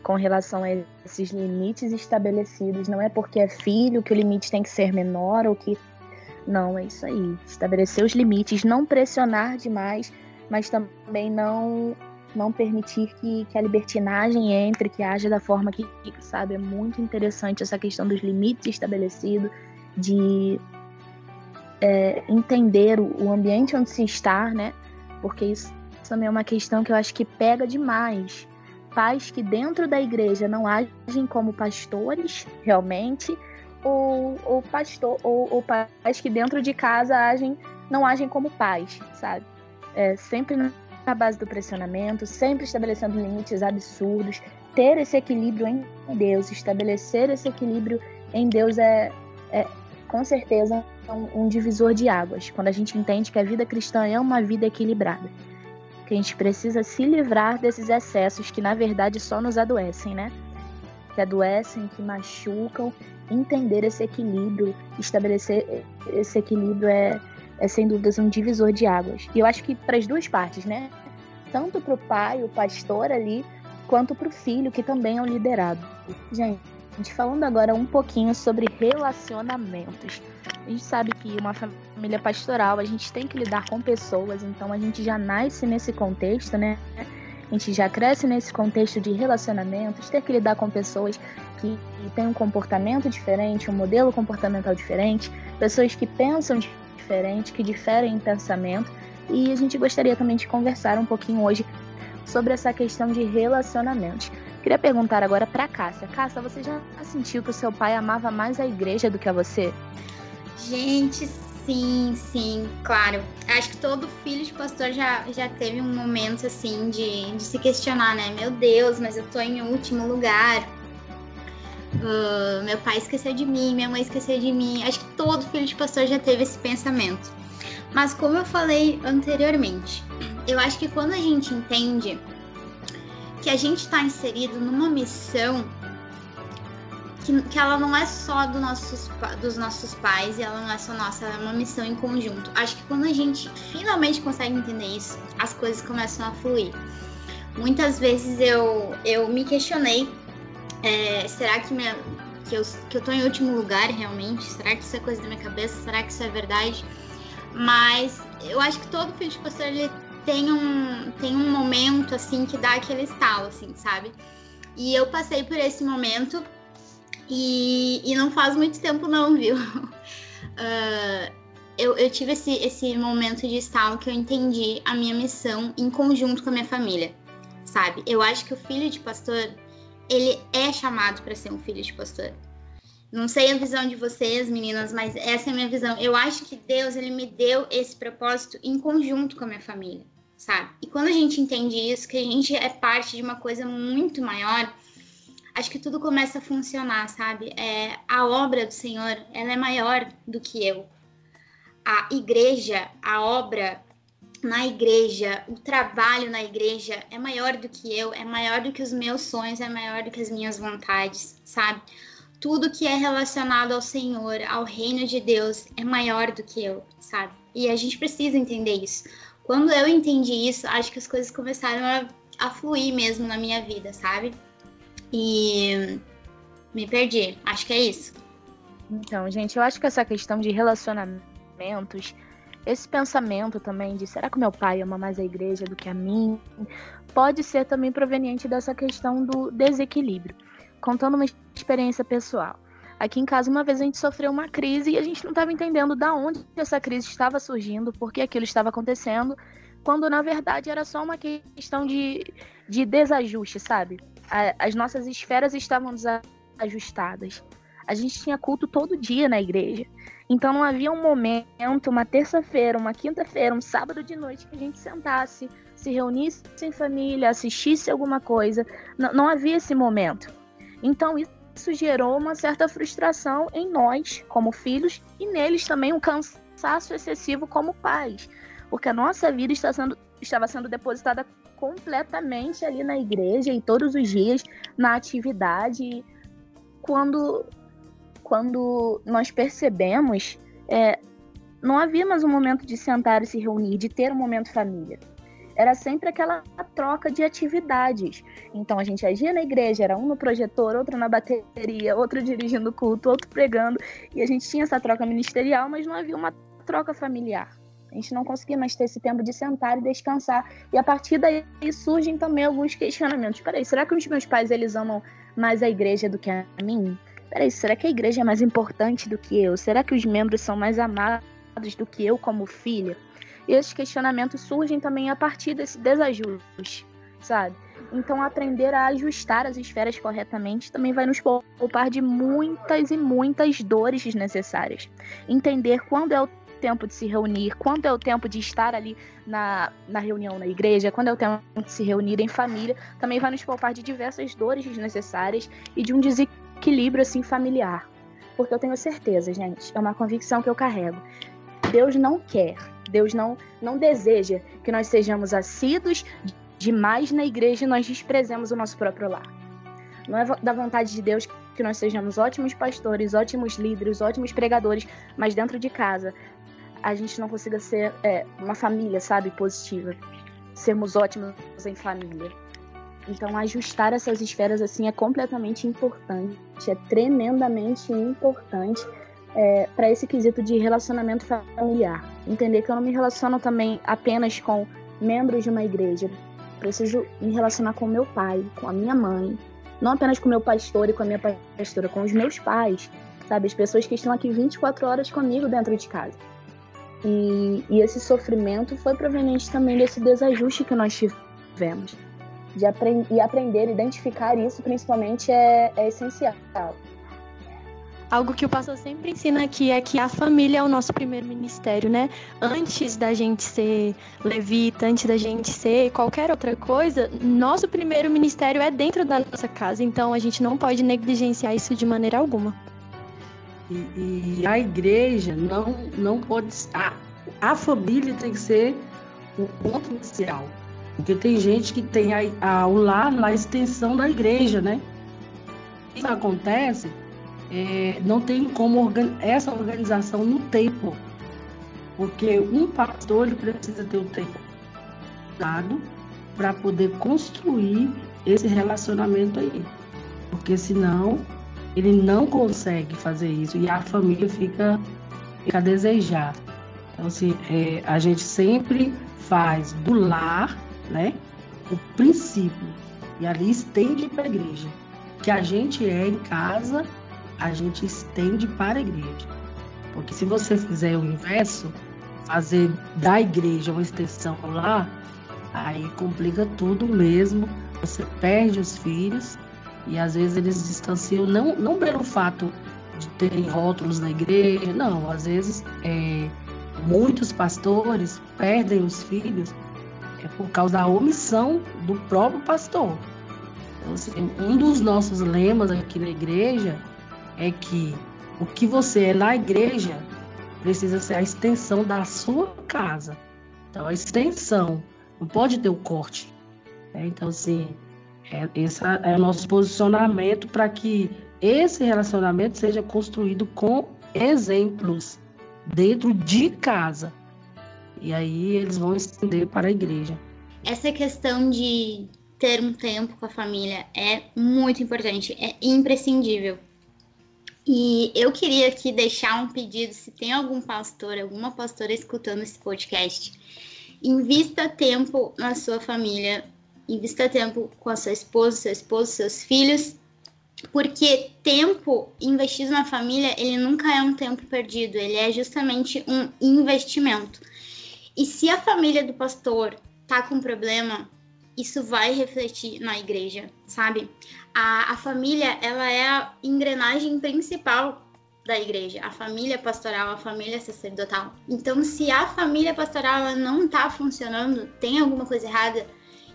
com relação a esses limites estabelecidos. Não é porque é filho que o limite tem que ser menor ou que. Não, é isso aí. Estabelecer os limites, não pressionar demais, mas também não não permitir que, que a libertinagem entre, que haja da forma que, sabe? É muito interessante essa questão dos limites estabelecidos, de é, entender o, o ambiente onde se está, né? Porque isso também é uma questão que eu acho que pega demais pais que dentro da igreja não agem como pastores realmente, ou, ou pastor, ou, ou pais que dentro de casa agem, não agem como pais, sabe? É, sempre na base do pressionamento, sempre estabelecendo limites absurdos, ter esse equilíbrio em Deus, estabelecer esse equilíbrio em Deus é, é com certeza um, um divisor de águas, quando a gente entende que a vida cristã é uma vida equilibrada. Que a gente precisa se livrar desses excessos que, na verdade, só nos adoecem, né? Que adoecem, que machucam. Entender esse equilíbrio, estabelecer esse equilíbrio é, é sem dúvidas um divisor de águas. E eu acho que para as duas partes, né? Tanto para o pai, o pastor ali, quanto para o filho, que também é um liderado. Gente, falando agora um pouquinho sobre relacionamentos. A gente sabe que uma família pastoral, a gente tem que lidar com pessoas, então a gente já nasce nesse contexto, né? A gente já cresce nesse contexto de relacionamentos, ter que lidar com pessoas que têm um comportamento diferente, um modelo comportamental diferente, pessoas que pensam diferente, que diferem em pensamento. E a gente gostaria também de conversar um pouquinho hoje sobre essa questão de relacionamentos. Queria perguntar agora para Cássia. Cássia, você já sentiu que o seu pai amava mais a igreja do que a você? Gente, sim, sim, claro. Acho que todo filho de pastor já, já teve um momento assim de, de se questionar, né? Meu Deus, mas eu tô em último lugar. Uh, meu pai esqueceu de mim, minha mãe esqueceu de mim. Acho que todo filho de pastor já teve esse pensamento. Mas como eu falei anteriormente, eu acho que quando a gente entende que a gente está inserido numa missão que, que ela não é só do nossos, dos nossos pais e ela não é só nossa, ela é uma missão em conjunto. Acho que quando a gente finalmente consegue entender isso, as coisas começam a fluir. Muitas vezes eu, eu me questionei: é, será que, minha, que, eu, que eu tô em último lugar realmente? Será que isso é coisa da minha cabeça? Será que isso é verdade? Mas eu acho que todo filho de pastor ele tem um, tem um momento, assim, que dá aquele estalo, assim, sabe? E eu passei por esse momento e, e não faz muito tempo não, viu? Uh, eu, eu tive esse, esse momento de estalo que eu entendi a minha missão em conjunto com a minha família, sabe? Eu acho que o filho de pastor, ele é chamado para ser um filho de pastor. Não sei a visão de vocês, meninas, mas essa é a minha visão. Eu acho que Deus, ele me deu esse propósito em conjunto com a minha família sabe? E quando a gente entende isso, que a gente é parte de uma coisa muito maior, acho que tudo começa a funcionar, sabe? É, a obra do Senhor, ela é maior do que eu. A igreja, a obra na igreja, o trabalho na igreja é maior do que eu, é maior do que os meus sonhos, é maior do que as minhas vontades, sabe? Tudo que é relacionado ao Senhor, ao reino de Deus, é maior do que eu, sabe? E a gente precisa entender isso quando eu entendi isso, acho que as coisas começaram a, a fluir mesmo na minha vida, sabe? E me perdi. Acho que é isso. Então, gente, eu acho que essa questão de relacionamentos, esse pensamento também de será que meu pai ama mais a igreja do que a mim, pode ser também proveniente dessa questão do desequilíbrio. Contando uma experiência pessoal. Aqui em casa, uma vez a gente sofreu uma crise e a gente não estava entendendo da onde essa crise estava surgindo, por que aquilo estava acontecendo, quando na verdade era só uma questão de, de desajuste, sabe? A, as nossas esferas estavam desajustadas. A gente tinha culto todo dia na igreja. Então não havia um momento, uma terça-feira, uma quinta-feira, um sábado de noite que a gente sentasse, se reunisse em família, assistisse alguma coisa. Não, não havia esse momento. Então isso isso gerou uma certa frustração em nós, como filhos, e neles também um cansaço excessivo como pais, porque a nossa vida está sendo, estava sendo depositada completamente ali na igreja e todos os dias na atividade. Quando, quando nós percebemos, é, não havia mais um momento de sentar e se reunir, de ter um momento família era sempre aquela troca de atividades. Então a gente agia na igreja, era um no projetor, outro na bateria, outro dirigindo o culto, outro pregando, e a gente tinha essa troca ministerial, mas não havia uma troca familiar. A gente não conseguia mais ter esse tempo de sentar e descansar. E a partir daí surgem também alguns questionamentos. Peraí, será que os meus pais eles amam mais a igreja do que a mim? Peraí, será que a igreja é mais importante do que eu? Será que os membros são mais amados do que eu como filha? E esses questionamentos surgem também a partir desse desajuste, sabe? Então, aprender a ajustar as esferas corretamente também vai nos poupar de muitas e muitas dores desnecessárias. Entender quando é o tempo de se reunir, quando é o tempo de estar ali na, na reunião na igreja, quando é o tempo de se reunir em família, também vai nos poupar de diversas dores desnecessárias e de um desequilíbrio assim familiar. porque eu tenho certeza, gente, é uma convicção que eu carrego. Deus não quer, Deus não, não deseja que nós sejamos assíduos demais na igreja e nós desprezemos o nosso próprio lar. Não é da vontade de Deus que nós sejamos ótimos pastores, ótimos líderes, ótimos pregadores, mas dentro de casa a gente não consiga ser é, uma família, sabe, positiva. Sermos ótimos em família. Então, ajustar essas esferas assim é completamente importante, é tremendamente importante é, para esse quesito de relacionamento familiar. Entender que eu não me relaciono também apenas com membros de uma igreja, preciso me relacionar com meu pai, com a minha mãe, não apenas com meu pastor e com a minha pastora, com os meus pais, sabe? As pessoas que estão aqui 24 horas comigo dentro de casa. E, e esse sofrimento foi proveniente também desse desajuste que nós tivemos. De aprend e aprender, identificar isso principalmente é, é essencial. Algo que o pastor sempre ensina aqui é que a família é o nosso primeiro ministério, né? Antes da gente ser levita, antes da gente ser qualquer outra coisa, nosso primeiro ministério é dentro da nossa casa. Então a gente não pode negligenciar isso de maneira alguma. E, e a igreja não, não pode. A, a família tem que ser o ponto inicial. Porque tem gente que tem a, a, o lar na extensão da igreja, né? Isso acontece é, não tem como organ essa organização no tempo, porque um pastor ele precisa ter o tempo dado para poder construir esse relacionamento aí, porque senão ele não consegue fazer isso e a família fica, fica a desejar. Então, assim, é, a gente sempre faz do lar, né, o princípio e ali estende para a igreja, que a gente é em casa a gente estende para a igreja. Porque se você fizer o inverso, fazer da igreja uma extensão lá, aí complica tudo mesmo. Você perde os filhos e às vezes eles distanciam, não, não pelo fato de terem rótulos na igreja, não, às vezes é, muitos pastores perdem os filhos é por causa da omissão do próprio pastor. Então, assim, um dos nossos lemas aqui na igreja é que o que você é na igreja precisa ser a extensão da sua casa. Então, a extensão, não pode ter o corte. Né? Então, assim, é, esse é o nosso posicionamento para que esse relacionamento seja construído com exemplos dentro de casa. E aí eles vão estender para a igreja. Essa questão de ter um tempo com a família é muito importante, é imprescindível. E eu queria aqui deixar um pedido, se tem algum pastor, alguma pastora escutando esse podcast, invista tempo na sua família, invista tempo com a sua esposa, seu esposo, seus filhos, porque tempo investido na família, ele nunca é um tempo perdido, ele é justamente um investimento. E se a família do pastor tá com problema, isso vai refletir na igreja, sabe? A, a família, ela é a engrenagem principal da igreja, a família pastoral, a família sacerdotal. Então, se a família pastoral ela não está funcionando, tem alguma coisa errada,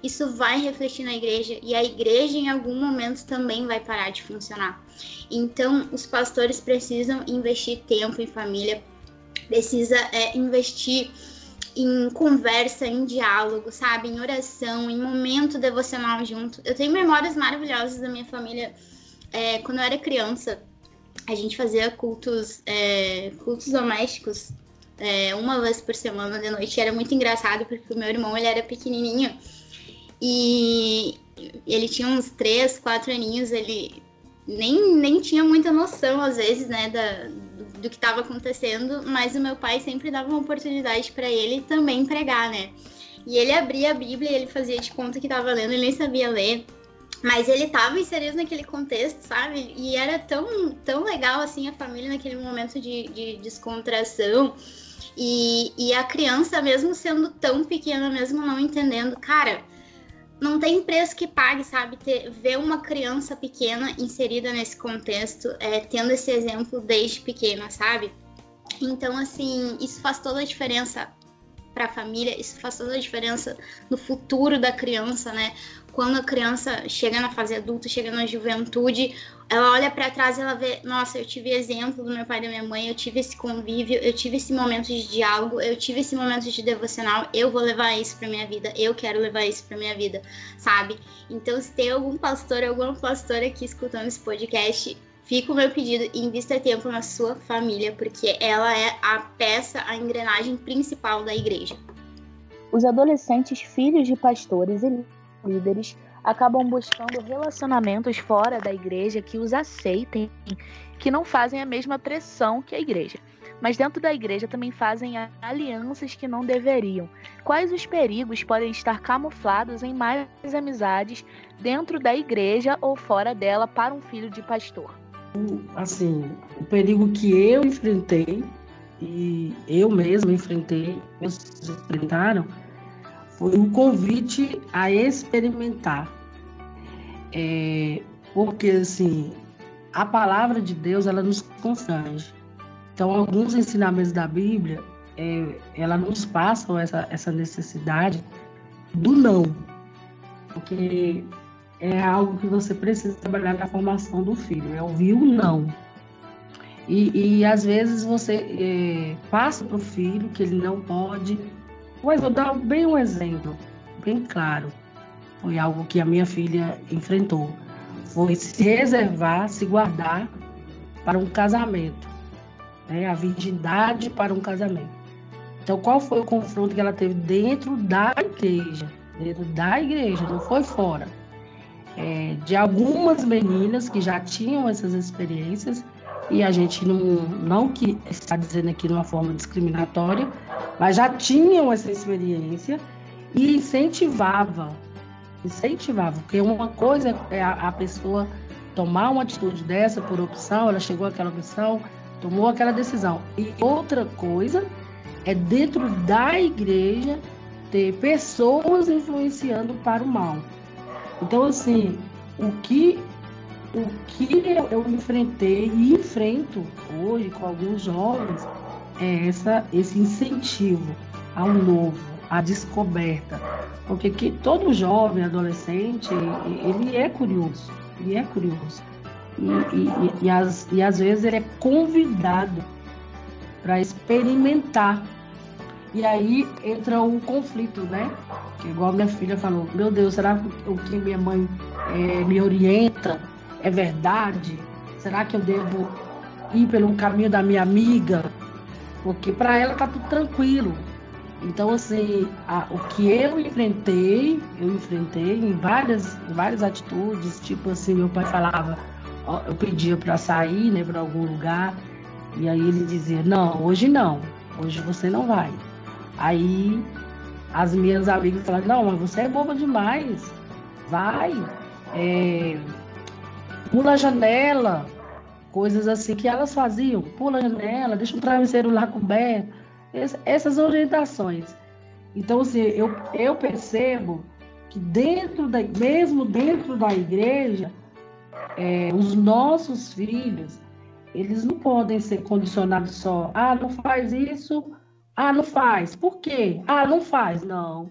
isso vai refletir na igreja e a igreja em algum momento também vai parar de funcionar. Então, os pastores precisam investir tempo em família, precisa é, investir em conversa, em diálogo, sabe? Em oração, em momento devocional junto. Eu tenho memórias maravilhosas da minha família. É, quando eu era criança, a gente fazia cultos, é, cultos domésticos é, uma vez por semana de noite. Era muito engraçado porque o meu irmão ele era pequenininho e ele tinha uns três, quatro aninhos. Ele nem, nem tinha muita noção às vezes, né, da, do que estava acontecendo, mas o meu pai sempre dava uma oportunidade para ele também pregar, né? E ele abria a Bíblia e ele fazia de conta que estava lendo, ele nem sabia ler. Mas ele estava inserido naquele contexto, sabe? E era tão, tão legal, assim, a família naquele momento de, de descontração. E, e a criança, mesmo sendo tão pequena, mesmo não entendendo, cara, não tem preço que pague, sabe? Ter, ver uma criança pequena inserida nesse contexto, é, tendo esse exemplo desde pequena, sabe? Então, assim, isso faz toda a diferença para a família, isso faz toda a diferença no futuro da criança, né? Quando a criança chega na fase adulta, chega na juventude, ela olha para trás e ela vê, nossa, eu tive exemplo do meu pai e da minha mãe, eu tive esse convívio, eu tive esse momento de diálogo, eu tive esse momento de devocional, eu vou levar isso para minha vida, eu quero levar isso para minha vida, sabe? Então, se tem algum pastor, alguma pastora aqui escutando esse podcast, fica o meu pedido e invista tempo na sua família, porque ela é a peça, a engrenagem principal da igreja. Os adolescentes filhos de pastores e líderes acabam buscando relacionamentos fora da igreja que os aceitem, que não fazem a mesma pressão que a igreja. Mas dentro da igreja também fazem alianças que não deveriam. Quais os perigos podem estar camuflados em mais amizades dentro da igreja ou fora dela para um filho de pastor? Assim, o perigo que eu enfrentei e eu mesmo enfrentei, vocês enfrentaram, foi um convite a experimentar. É, porque, assim, a palavra de Deus, ela nos constrange. Então, alguns ensinamentos da Bíblia, é, ela nos passam essa, essa necessidade do não. Porque é algo que você precisa trabalhar na formação do filho, é ouvir o não. E, e às vezes você é, passa para o filho que ele não pode, mas vou dar bem um exemplo, bem claro. Foi algo que a minha filha enfrentou. Foi se reservar, se guardar para um casamento. Né? A virgindade para um casamento. Então, qual foi o confronto que ela teve dentro da igreja? Dentro da igreja, não foi fora. É, de algumas meninas que já tinham essas experiências e a gente não, não que está dizendo aqui de uma forma discriminatória, mas já tinham essa experiência e incentivava, incentivava, porque uma coisa é a, a pessoa tomar uma atitude dessa por opção, ela chegou àquela opção, tomou aquela decisão. E outra coisa é dentro da igreja ter pessoas influenciando para o mal. Então, assim, o que o que eu enfrentei e enfrento hoje com alguns jovens é essa, esse incentivo ao novo, à descoberta. Porque que todo jovem, adolescente, ele é curioso, ele é curioso. E, e, e, as, e às vezes ele é convidado para experimentar. E aí entra o conflito, né? Que igual minha filha falou, meu Deus, será o que minha mãe é, me orienta é verdade? Será que eu devo ir pelo caminho da minha amiga? Porque para ela tá tudo tranquilo. Então, assim, a, o que eu enfrentei, eu enfrentei em várias, em várias atitudes, tipo assim, meu pai falava, ó, eu pedia para sair, né, para algum lugar, e aí ele dizia, não, hoje não, hoje você não vai. Aí as minhas amigas falaram, não, mas você é boba demais, vai. É, pula a janela, coisas assim que elas faziam, pula a janela, deixa o travesseiro lá coberto, essas orientações. Então, assim, eu, eu percebo que dentro da, mesmo dentro da igreja, é, os nossos filhos, eles não podem ser condicionados só, ah, não faz isso, ah, não faz. Por quê? Ah, não faz. Não.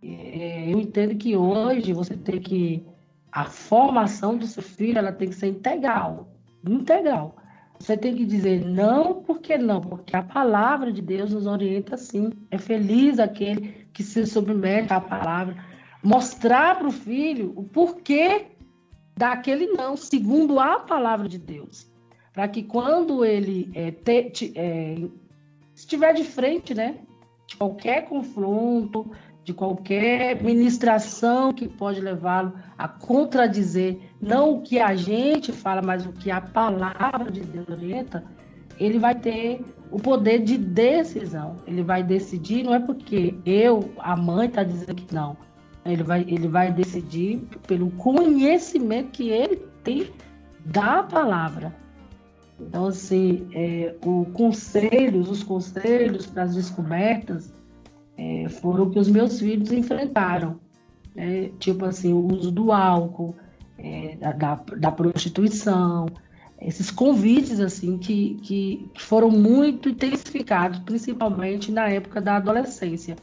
É, eu entendo que hoje você tem que a formação do seu filho ela tem que ser integral, integral. Você tem que dizer não, porque não, porque a palavra de Deus nos orienta assim. É feliz aquele que se submete à palavra. Mostrar para o filho o porquê daquele não, segundo a palavra de Deus. Para que quando ele é, te, te, é, estiver de frente, né, de qualquer confronto, de qualquer ministração que pode levá-lo a contradizer não o que a gente fala, mas o que a palavra de Deus orienta, ele vai ter o poder de decisão. Ele vai decidir, não é porque eu, a mãe, está dizendo que não. Ele vai, ele vai decidir pelo conhecimento que ele tem da palavra. Então, assim, é, o conselhos, os conselhos para as descobertas, é, foram que os meus filhos enfrentaram. Né? Tipo assim, o uso do álcool, é, da, da, prostituição, esses convites assim que, que foram muito intensificados, principalmente na época da adolescência,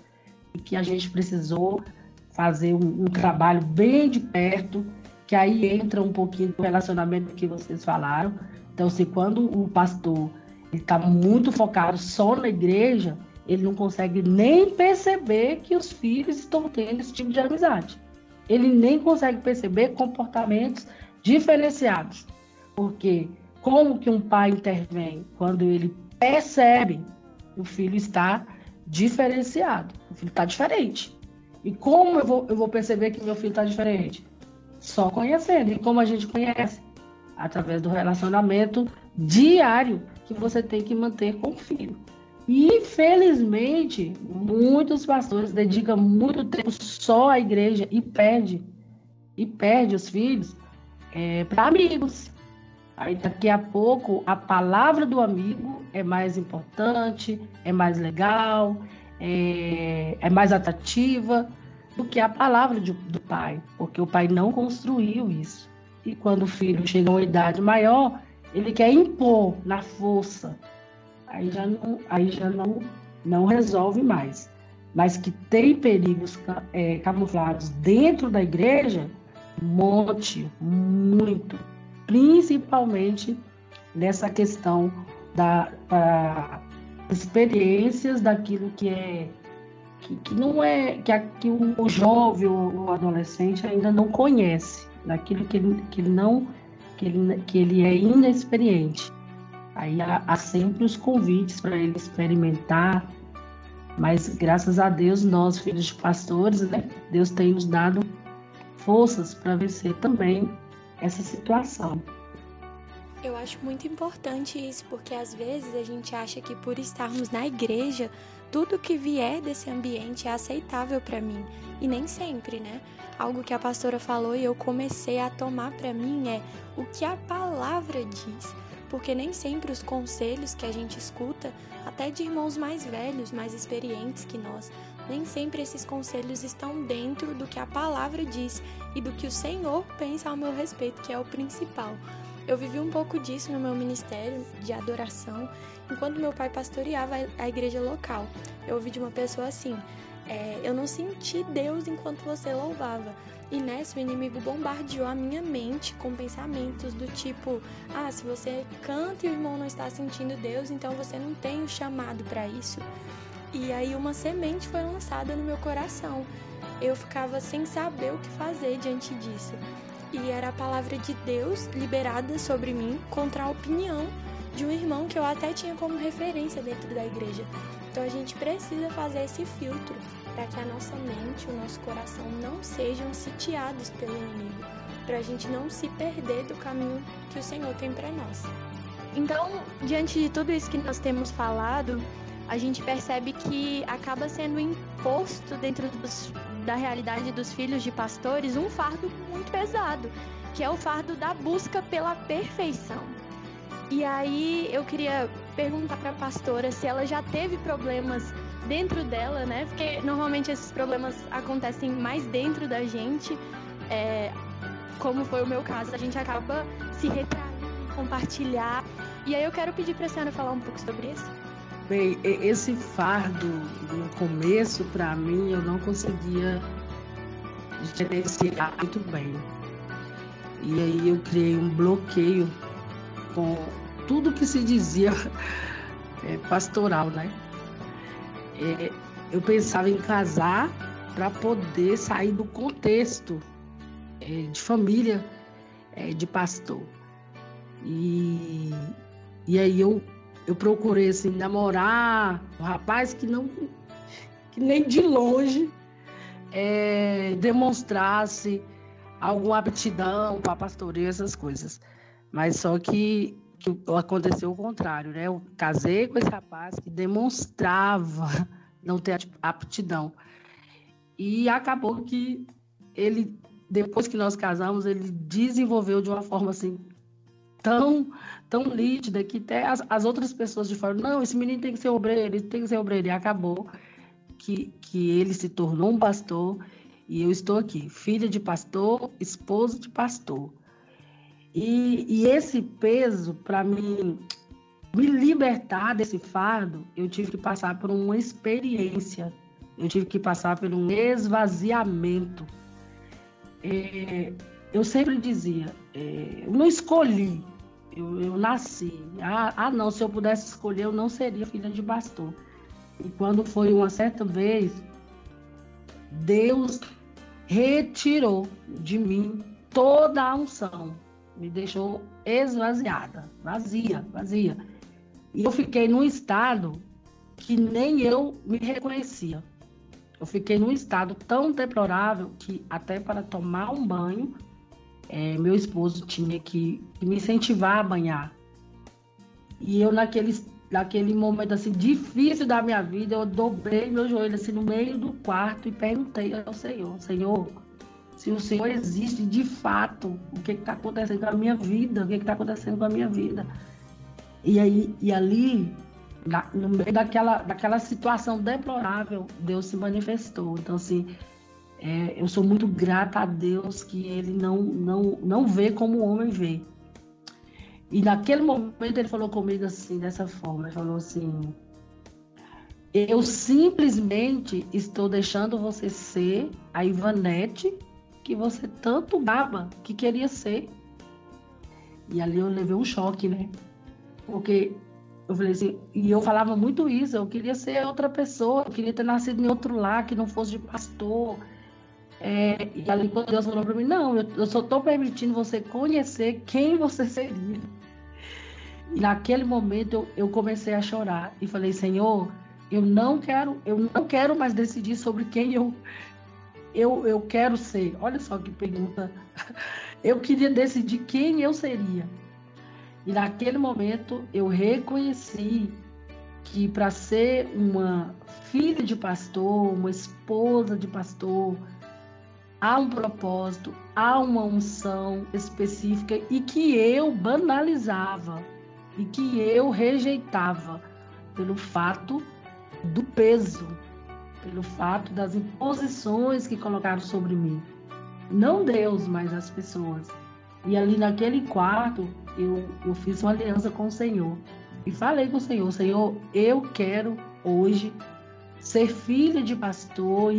e que a gente precisou fazer um, um trabalho bem de perto, que aí entra um pouquinho do relacionamento que vocês falaram. Então, se quando o pastor está muito focado só na igreja, ele não consegue nem perceber que os filhos estão tendo esse tipo de amizade. Ele nem consegue perceber comportamentos diferenciados. Porque como que um pai intervém quando ele percebe que o filho está diferenciado, o filho está diferente. E como eu vou, eu vou perceber que meu filho está diferente? Só conhecendo. E como a gente conhece? Através do relacionamento diário que você tem que manter com o filho. Infelizmente, muitos pastores dedicam muito tempo só à igreja e perde, e perde os filhos é, para amigos. Aí daqui a pouco a palavra do amigo é mais importante, é mais legal, é, é mais atrativa do que a palavra de, do pai, porque o pai não construiu isso. E quando o filho chega a uma idade maior, ele quer impor na força. Aí já não, aí já não, não resolve mais. Mas que tem perigos é, camuflados dentro da igreja, monte, muito. Principalmente nessa questão da, da experiências daquilo que é que, que não é que, que o, o jovem ou o adolescente ainda não conhece daquilo que ele, que ele não que ele, que ele é inexperiente. Aí há, sempre os convites para ele experimentar, mas graças a Deus, nós, filhos de pastores, né, Deus tem nos dado forças para vencer também essa situação. Eu acho muito importante isso, porque às vezes a gente acha que por estarmos na igreja, tudo que vier desse ambiente é aceitável para mim, e nem sempre, né? algo que a pastora falou e eu comecei a tomar para mim é o que a palavra diz, porque nem sempre os conselhos que a gente escuta, até de irmãos mais velhos, mais experientes que nós, nem sempre esses conselhos estão dentro do que a palavra diz e do que o Senhor pensa ao meu respeito, que é o principal. Eu vivi um pouco disso no meu ministério de adoração, enquanto meu pai pastoreava a igreja local. Eu ouvi de uma pessoa assim: é, eu não senti Deus enquanto você louvava. E nessa o inimigo bombardeou a minha mente com pensamentos do tipo: ah, se você canta e o irmão não está sentindo Deus, então você não tem o chamado para isso. E aí uma semente foi lançada no meu coração. Eu ficava sem saber o que fazer diante disso. E era a palavra de Deus liberada sobre mim contra a opinião de um irmão que eu até tinha como referência dentro da igreja. Então a gente precisa fazer esse filtro para que a nossa mente, o nosso coração não sejam sitiados pelo inimigo, para a gente não se perder do caminho que o Senhor tem para nós. Então, diante de tudo isso que nós temos falado, a gente percebe que acaba sendo imposto dentro dos, da realidade dos filhos de pastores um fardo muito pesado, que é o fardo da busca pela perfeição. E aí eu queria perguntar para a pastora se ela já teve problemas dentro dela, né? Porque normalmente esses problemas acontecem mais dentro da gente. É, como foi o meu caso, a gente acaba se retraindo, compartilhar. E aí eu quero pedir para a senhora falar um pouco sobre isso. Bem, esse fardo no começo, para mim, eu não conseguia gerenciar muito bem. E aí eu criei um bloqueio com tudo que se dizia é, pastoral, né? É, eu pensava em casar para poder sair do contexto é, de família é, de pastor. E, e aí eu, eu procurei assim, namorar um rapaz que não que nem de longe é, demonstrasse alguma aptidão para pastoreio, essas coisas. Mas só que que aconteceu o contrário, né? Eu casei com esse rapaz que demonstrava não ter aptidão. E acabou que ele, depois que nós casamos, ele desenvolveu de uma forma assim tão, tão nítida que até as, as outras pessoas de fora, não, esse menino tem que ser obreiro, ele tem que ser obreiro. E acabou que, que ele se tornou um pastor e eu estou aqui, filha de pastor, esposa de pastor. E, e esse peso, para mim, me libertar desse fardo, eu tive que passar por uma experiência, eu tive que passar por um esvaziamento. É, eu sempre dizia, é, eu não escolhi, eu, eu nasci. Ah, ah, não, se eu pudesse escolher, eu não seria filha de pastor. E quando foi uma certa vez, Deus retirou de mim toda a unção, me deixou esvaziada, vazia, vazia. E eu fiquei num estado que nem eu me reconhecia. Eu fiquei num estado tão deplorável que até para tomar um banho, é, meu esposo tinha que, me incentivar a banhar. E eu naquele, naquele momento assim difícil da minha vida, eu dobrei meu joelho assim no meio do quarto e perguntei ao Senhor, Senhor, se o Senhor existe de fato, o que está acontecendo com a minha vida, o que está acontecendo com a minha vida. E aí, e ali, no meio daquela, daquela situação deplorável, Deus se manifestou. Então, assim, é, eu sou muito grata a Deus que Ele não, não, não vê como o homem vê. E naquele momento ele falou comigo assim, dessa forma, ele falou assim, eu simplesmente estou deixando você ser a Ivanete que você tanto gaba que queria ser. E ali eu levei um choque, né? Porque eu falei assim, e eu falava muito isso, eu queria ser outra pessoa, eu queria ter nascido em outro lar, que não fosse de pastor. É, e ali quando Deus falou para mim, não, eu, eu só estou permitindo você conhecer quem você seria. E naquele momento eu, eu comecei a chorar e falei, Senhor, eu não quero, eu não quero mais decidir sobre quem eu eu, eu quero ser. Olha só que pergunta. Eu queria decidir quem eu seria. E naquele momento eu reconheci que para ser uma filha de pastor, uma esposa de pastor, há um propósito, há uma unção específica e que eu banalizava e que eu rejeitava pelo fato do peso pelo fato das imposições que colocaram sobre mim. Não Deus, mas as pessoas. E ali naquele quarto, eu, eu fiz uma aliança com o Senhor. E falei com o Senhor: Senhor, eu quero hoje ser filha de pastor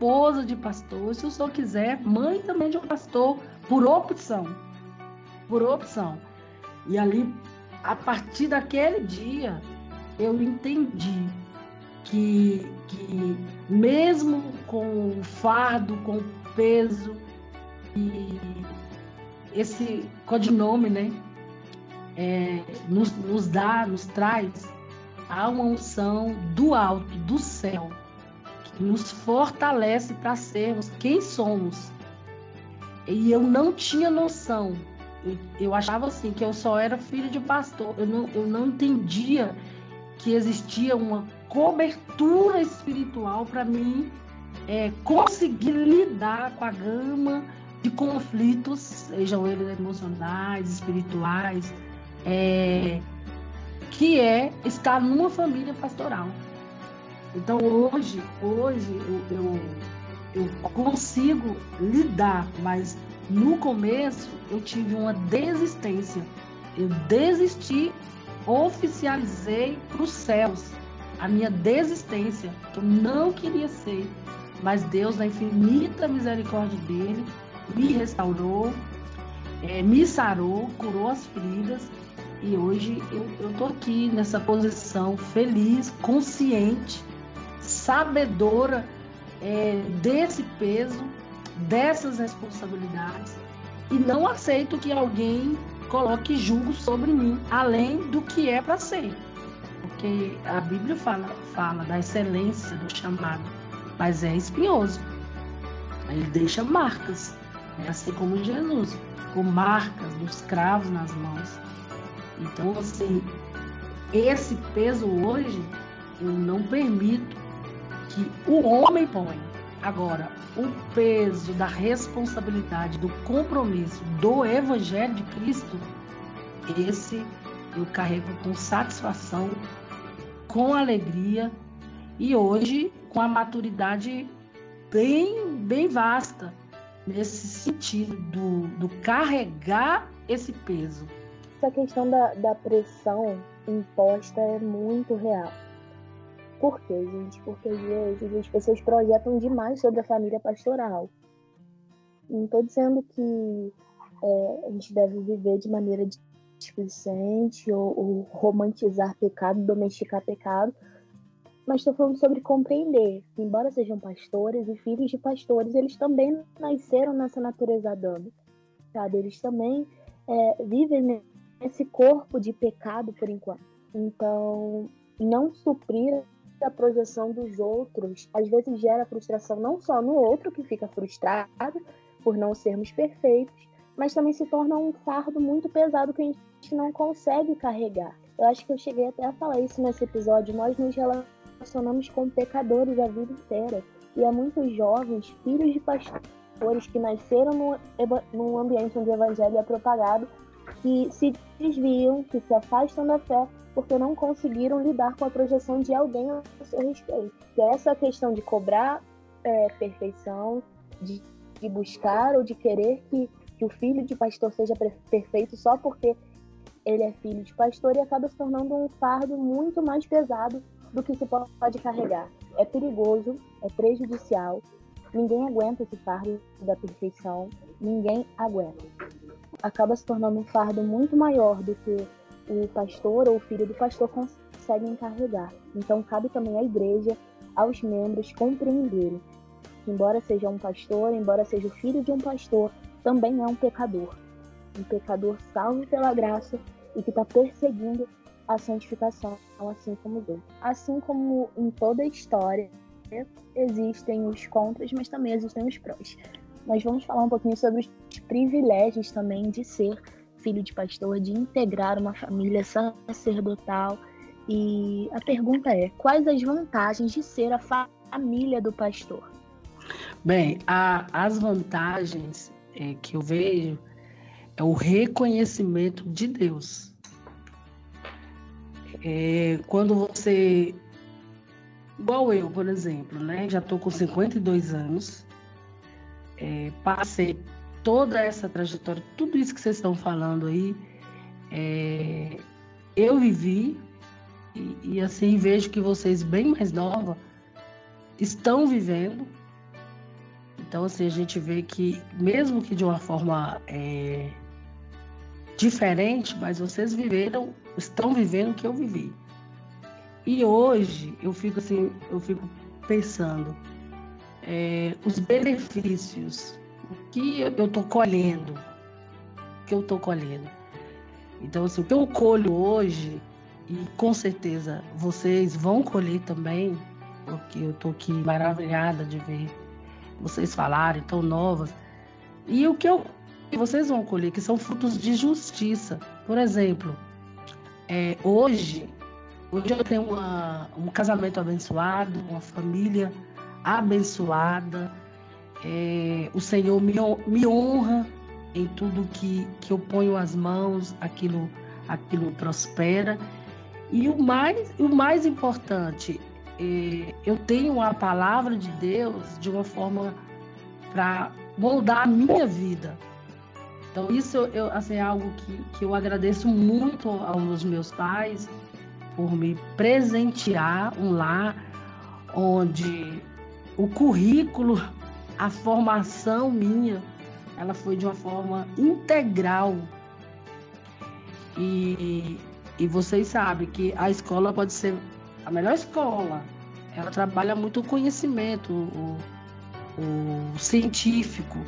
esposa de pastor. Se o Senhor quiser, mãe também de um pastor, por opção. Por opção. E ali, a partir daquele dia, eu entendi que, que mesmo com o fardo, com o peso, e esse codinome, né, é, nos, nos dá, nos traz a uma unção do alto, do céu, que nos fortalece para sermos quem somos. E eu não tinha noção. Eu, eu achava assim que eu só era filho de pastor. Eu não, eu não entendia que existia uma cobertura espiritual para mim é, conseguir lidar com a gama de conflitos, sejam eles emocionais, espirituais, é, que é estar numa família pastoral. Então hoje, hoje eu, eu, eu consigo lidar, mas no começo eu tive uma desistência. Eu desisti, oficializei para os céus a minha desistência, eu não queria ser, mas Deus, na infinita misericórdia dele, me restaurou, é, me sarou, curou as feridas e hoje eu estou aqui nessa posição feliz, consciente, sabedora é, desse peso, dessas responsabilidades e não aceito que alguém coloque julgo sobre mim, além do que é para ser porque a Bíblia fala, fala da excelência do chamado, mas é espinhoso. Ele deixa marcas, é assim como Jesus, com marcas dos cravos nas mãos. Então, assim, esse peso hoje, eu não permito que o homem põe. Agora, o peso da responsabilidade, do compromisso do Evangelho de Cristo, esse eu carrego com satisfação com alegria e hoje com a maturidade bem, bem vasta nesse sentido do, do carregar esse peso. Essa questão da, da pressão imposta é muito real. Por quê, gente? Porque às vezes as pessoas projetam demais sobre a família pastoral. Não estou dizendo que é, a gente deve viver de maneira displicente ou, ou romantizar pecado, domesticar pecado, mas estou falando sobre compreender que, embora sejam pastores e filhos de pastores, eles também nasceram nessa natureza adâmica, sabe? Eles também é, vivem nesse corpo de pecado por enquanto. Então, não suprir a projeção dos outros às vezes gera frustração não só no outro que fica frustrado por não sermos perfeitos, mas também se torna um fardo muito pesado que a gente não consegue carregar. Eu acho que eu cheguei até a falar isso nesse episódio. Nós nos relacionamos com pecadores a vida inteira. E há muitos jovens, filhos de pastores, que nasceram num, ambiente onde o evangelho é propagado, que se desviam, que se afastam da fé, porque não conseguiram lidar com a projeção de alguém a seu respeito. E é essa questão de cobrar é, perfeição, de, de buscar ou de querer que que o filho de pastor seja perfeito só porque ele é filho de pastor e acaba se tornando um fardo muito mais pesado do que se pode carregar. É perigoso, é prejudicial, ninguém aguenta esse fardo da perfeição, ninguém aguenta. Acaba se tornando um fardo muito maior do que o pastor ou o filho do pastor conseguem carregar. Então cabe também à igreja, aos membros compreenderem que embora seja um pastor, embora seja o filho de um pastor, também é um pecador. Um pecador salvo pela graça e que está perseguindo a santificação, assim como Deus. Assim como em toda a história, existem os contras, mas também existem os prós. Nós vamos falar um pouquinho sobre os privilégios também de ser filho de pastor, de integrar uma família sacerdotal. E a pergunta é: quais as vantagens de ser a família do pastor? Bem, a, as vantagens é, que eu vejo é o reconhecimento de Deus. É, quando você, igual eu, por exemplo, né, já estou com 52 anos, é, passei toda essa trajetória, tudo isso que vocês estão falando aí, é, eu vivi e, e assim vejo que vocês bem mais nova estão vivendo então, assim, a gente vê que, mesmo que de uma forma é, diferente, mas vocês viveram, estão vivendo o que eu vivi. E hoje eu fico assim, eu fico pensando é, os benefícios, o que eu estou colhendo, o que eu estou colhendo. Então, assim, o que eu colho hoje, e com certeza vocês vão colher também, porque eu estou aqui maravilhada de ver vocês falaram, tão novas. E o que eu vocês vão colher, que são frutos de justiça. Por exemplo, é, hoje, hoje eu tenho uma, um casamento abençoado, uma família abençoada. É, o Senhor me, me honra em tudo que, que eu ponho as mãos, aquilo, aquilo prospera. E o mais, o mais importante, é, eu tenho a palavra de Deus de uma forma para moldar a minha vida. Então isso eu, assim, é algo que, que eu agradeço muito aos meus pais por me presentear um lar onde o currículo, a formação minha, ela foi de uma forma integral. E, e vocês sabem que a escola pode ser a melhor escola. Ela trabalha muito o conhecimento, o, o científico.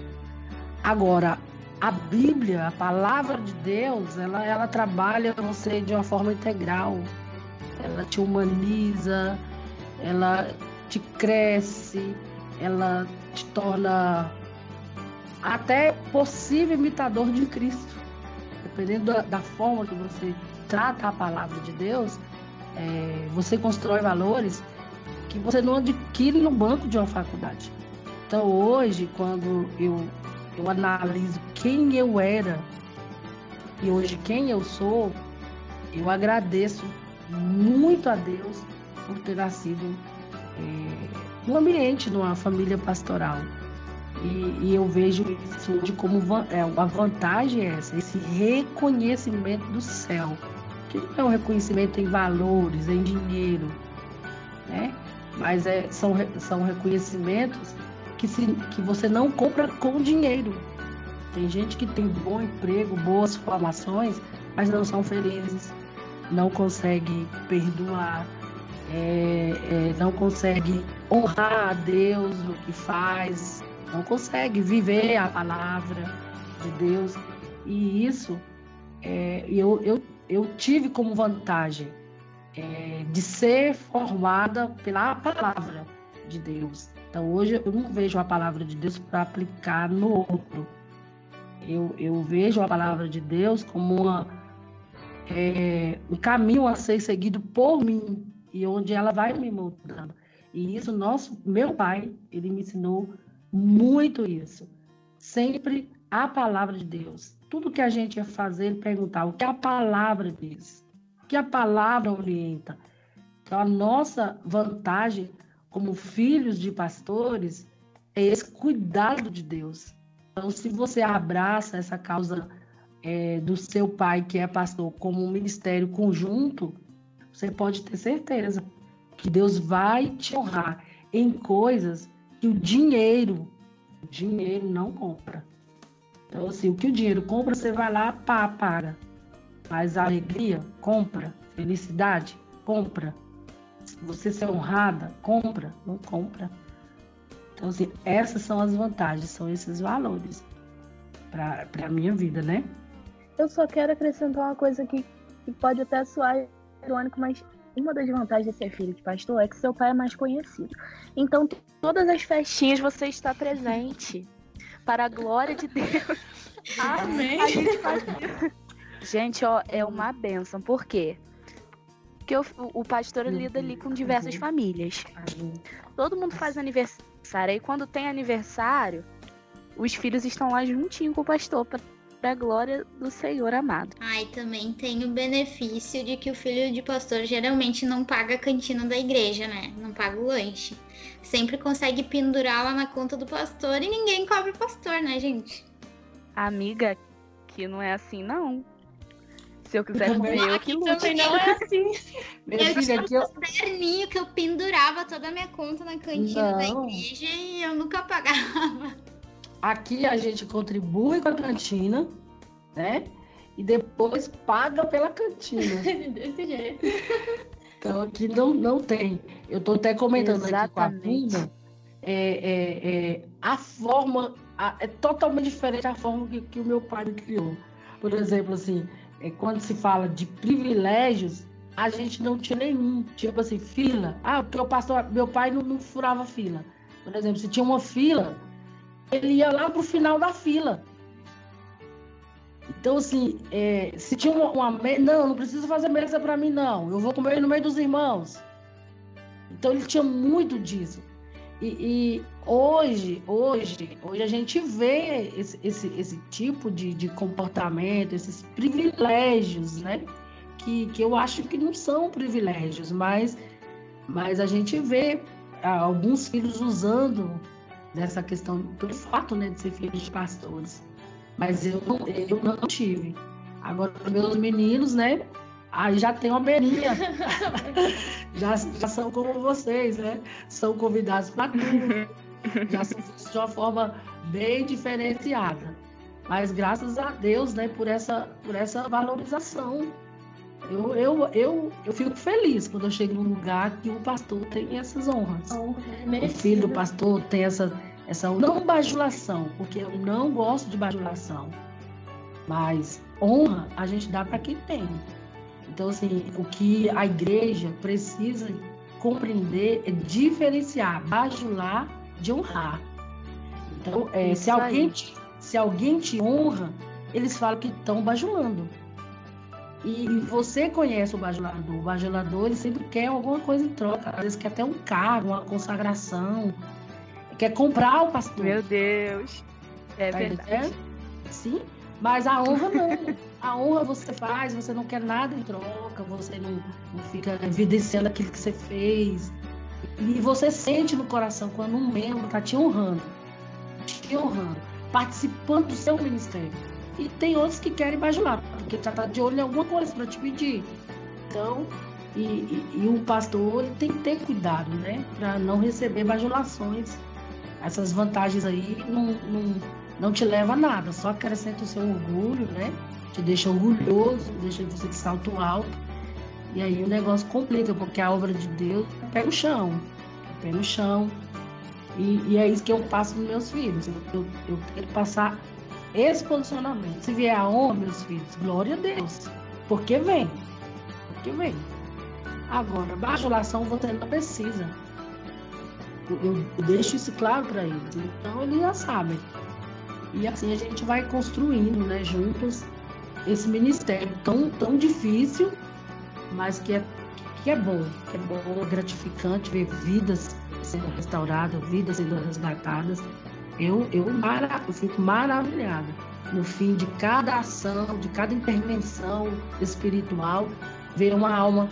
Agora, a Bíblia, a palavra de Deus, ela, ela trabalha você de uma forma integral. Ela te humaniza, ela te cresce, ela te torna até possível imitador de Cristo. Dependendo da, da forma que você trata a palavra de Deus, é, você constrói valores que você não adquire no banco de uma faculdade. Então hoje, quando eu, eu analiso quem eu era e hoje quem eu sou, eu agradeço muito a Deus por ter nascido no ambiente de uma família pastoral. E, e eu vejo isso hoje como é, a vantagem é essa, esse reconhecimento do céu, que não é um reconhecimento em valores, em dinheiro, né? mas é, são, são reconhecimentos que, se, que você não compra com dinheiro. Tem gente que tem bom emprego, boas formações, mas não são felizes, não consegue perdoar, é, é, não consegue honrar a Deus no que faz, não consegue viver a palavra de Deus. E isso é, eu, eu, eu tive como vantagem é, de ser formada pela palavra de Deus. Então hoje eu não vejo a palavra de Deus para aplicar no outro. Eu, eu vejo a palavra de Deus como uma, é, um caminho a ser seguido por mim e onde ela vai me moldando. E isso nosso, meu pai, ele me ensinou muito isso. Sempre a palavra de Deus. Tudo que a gente ia fazer, ele perguntar o que a palavra diz, o que a palavra orienta. Então, a nossa vantagem como filhos de pastores é esse cuidado de Deus. Então, se você abraça essa causa é, do seu pai, que é pastor, como um ministério conjunto, você pode ter certeza que Deus vai te honrar em coisas que o dinheiro, o dinheiro não compra. Então, assim, o que o dinheiro compra, você vai lá, pá, paga. Mas a alegria, compra. Felicidade, compra. Você ser honrada, compra, não compra. Então, assim, essas são as vantagens, são esses valores para a minha vida, né? Eu só quero acrescentar uma coisa aqui que pode até soar irônico, mas uma das vantagens de ser filho de pastor é que seu pai é mais conhecido. Então, todas as festinhas você está presente. Para a glória de Deus. Amém. gente, faz... gente, ó, é uma benção. Por quê? Porque o, o pastor lida ali com diversas famílias. Todo mundo faz aniversário. Aí quando tem aniversário, os filhos estão lá juntinho com o pastor para a glória do Senhor amado. Ai, também tem o benefício de que o filho de pastor geralmente não paga a cantina da igreja, né? Não paga o lanche. Sempre consegue pendurar lá na conta do pastor e ninguém cobra o pastor, né, gente? Amiga, que não é assim, não. Se eu quiser comer, eu que lute. Também não é assim. Minha eu filha, tinha um caderninho que eu pendurava toda a minha conta na cantina não. da igreja e eu nunca pagava. Aqui a gente contribui com a cantina, né? E depois paga pela cantina. Desse jeito. Então aqui não, não tem. Eu estou até comentando Exatamente. aqui com a Pina, é, é, é, a forma a, é totalmente diferente da forma que, que, o meu pai me criou. Por exemplo, assim, é, quando se fala de privilégios, a gente não tinha nenhum. Tipo assim, fila. Ah, porque o pastor, meu pai não, não furava fila. Por exemplo, se tinha uma fila, ele ia lá pro final da fila. Então, assim, é, se tinha uma, uma Não, não precisa fazer mesa para mim, não. Eu vou comer no meio dos irmãos. Então, ele tinha muito disso. E, e hoje, hoje, hoje a gente vê esse, esse, esse tipo de, de comportamento, esses privilégios, né? Que, que eu acho que não são privilégios, mas, mas a gente vê alguns filhos usando dessa questão, pelo fato né, de ser filho de pastores. Mas eu não, eu não tive. Agora, meus meninos, né? Aí já tem uma beirinha. já, já são como vocês, né? São convidados para tudo. Já são de uma forma bem diferenciada. Mas graças a Deus, né, por essa, por essa valorização. Eu, eu, eu, eu fico feliz quando eu chego num lugar que o pastor tem essas honras. Honra, é o filho do pastor tem essa, essa não bajulação, porque eu não gosto de bajulação. Mas honra a gente dá para quem tem. Então, assim, o que a igreja precisa compreender é diferenciar, bajular de honrar. Então, é, se, alguém te, se alguém te honra, eles falam que estão bajulando. E, e, você conhece o bajulador. O bajulador ele sempre quer alguma coisa em troca. Às vezes quer até um cargo, uma consagração. Quer comprar o pastor. Meu Deus. É tá verdade. Entendendo? Sim, mas a honra não. A honra você faz, você não quer nada em troca, você não, não fica evidenciando aquilo que você fez. E você sente no coração quando um membro está te honrando. te honrando, participando do seu ministério. E tem outros que querem bajular, porque já está de olho em alguma coisa para te pedir. Então, e, e, e, o pastor ele tem que ter cuidado, né? Para não receber bajulações. Essas vantagens aí não, não, não te leva a nada, só acrescenta o seu orgulho, né? Te deixa orgulhoso, deixa você de salto alto. E aí o negócio complica, porque a obra de Deus pega o chão. Pé no chão. E, e, é isso que eu passo nos meus filhos. Eu, eu, eu quero passar esse posicionamento. Se vier a honra, meus filhos, glória a Deus. Porque vem. Porque vem. Agora, bajulação você não precisa. Eu, eu deixo isso claro para eles. Então eles já sabem. E assim a gente vai construindo, né, juntos, esse ministério tão, tão difícil, mas que é, que é bom, que é bom, gratificante ver vidas sendo restauradas, vidas sendo resgatadas. Eu, eu, mara, eu fico maravilhada no fim de cada ação, de cada intervenção espiritual, ver uma alma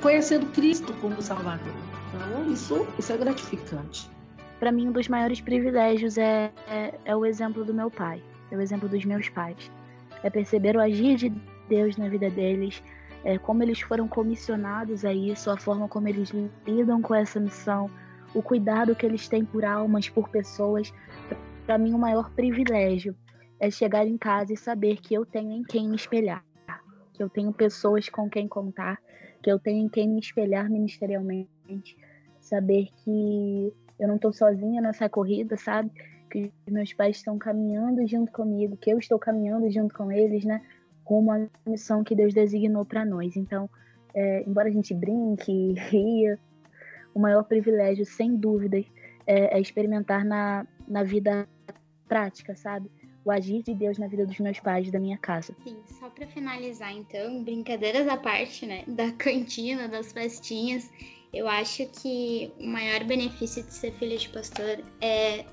conhecendo Cristo como Salvador. Então, isso, isso é gratificante. Para mim, um dos maiores privilégios é, é, é, o exemplo do meu pai, é o exemplo dos meus pais. É perceber o agir de Deus na vida deles, é, como eles foram comissionados a isso, a forma como eles lidam com essa missão, o cuidado que eles têm por almas, por pessoas. Para mim, o maior privilégio é chegar em casa e saber que eu tenho em quem me espelhar, que eu tenho pessoas com quem contar, que eu tenho em quem me espelhar ministerialmente, saber que eu não estou sozinha nessa corrida, sabe? Que meus pais estão caminhando junto comigo, que eu estou caminhando junto com eles, né? Rumo à missão que Deus designou para nós. Então, é, embora a gente brinque, ria, o maior privilégio, sem dúvidas, é, é experimentar na, na vida prática, sabe? o agir de Deus na vida dos meus pais, da minha casa. Sim, só para finalizar então, brincadeiras à parte, né, da cantina, das festinhas, eu acho que o maior benefício de ser filha de pastor é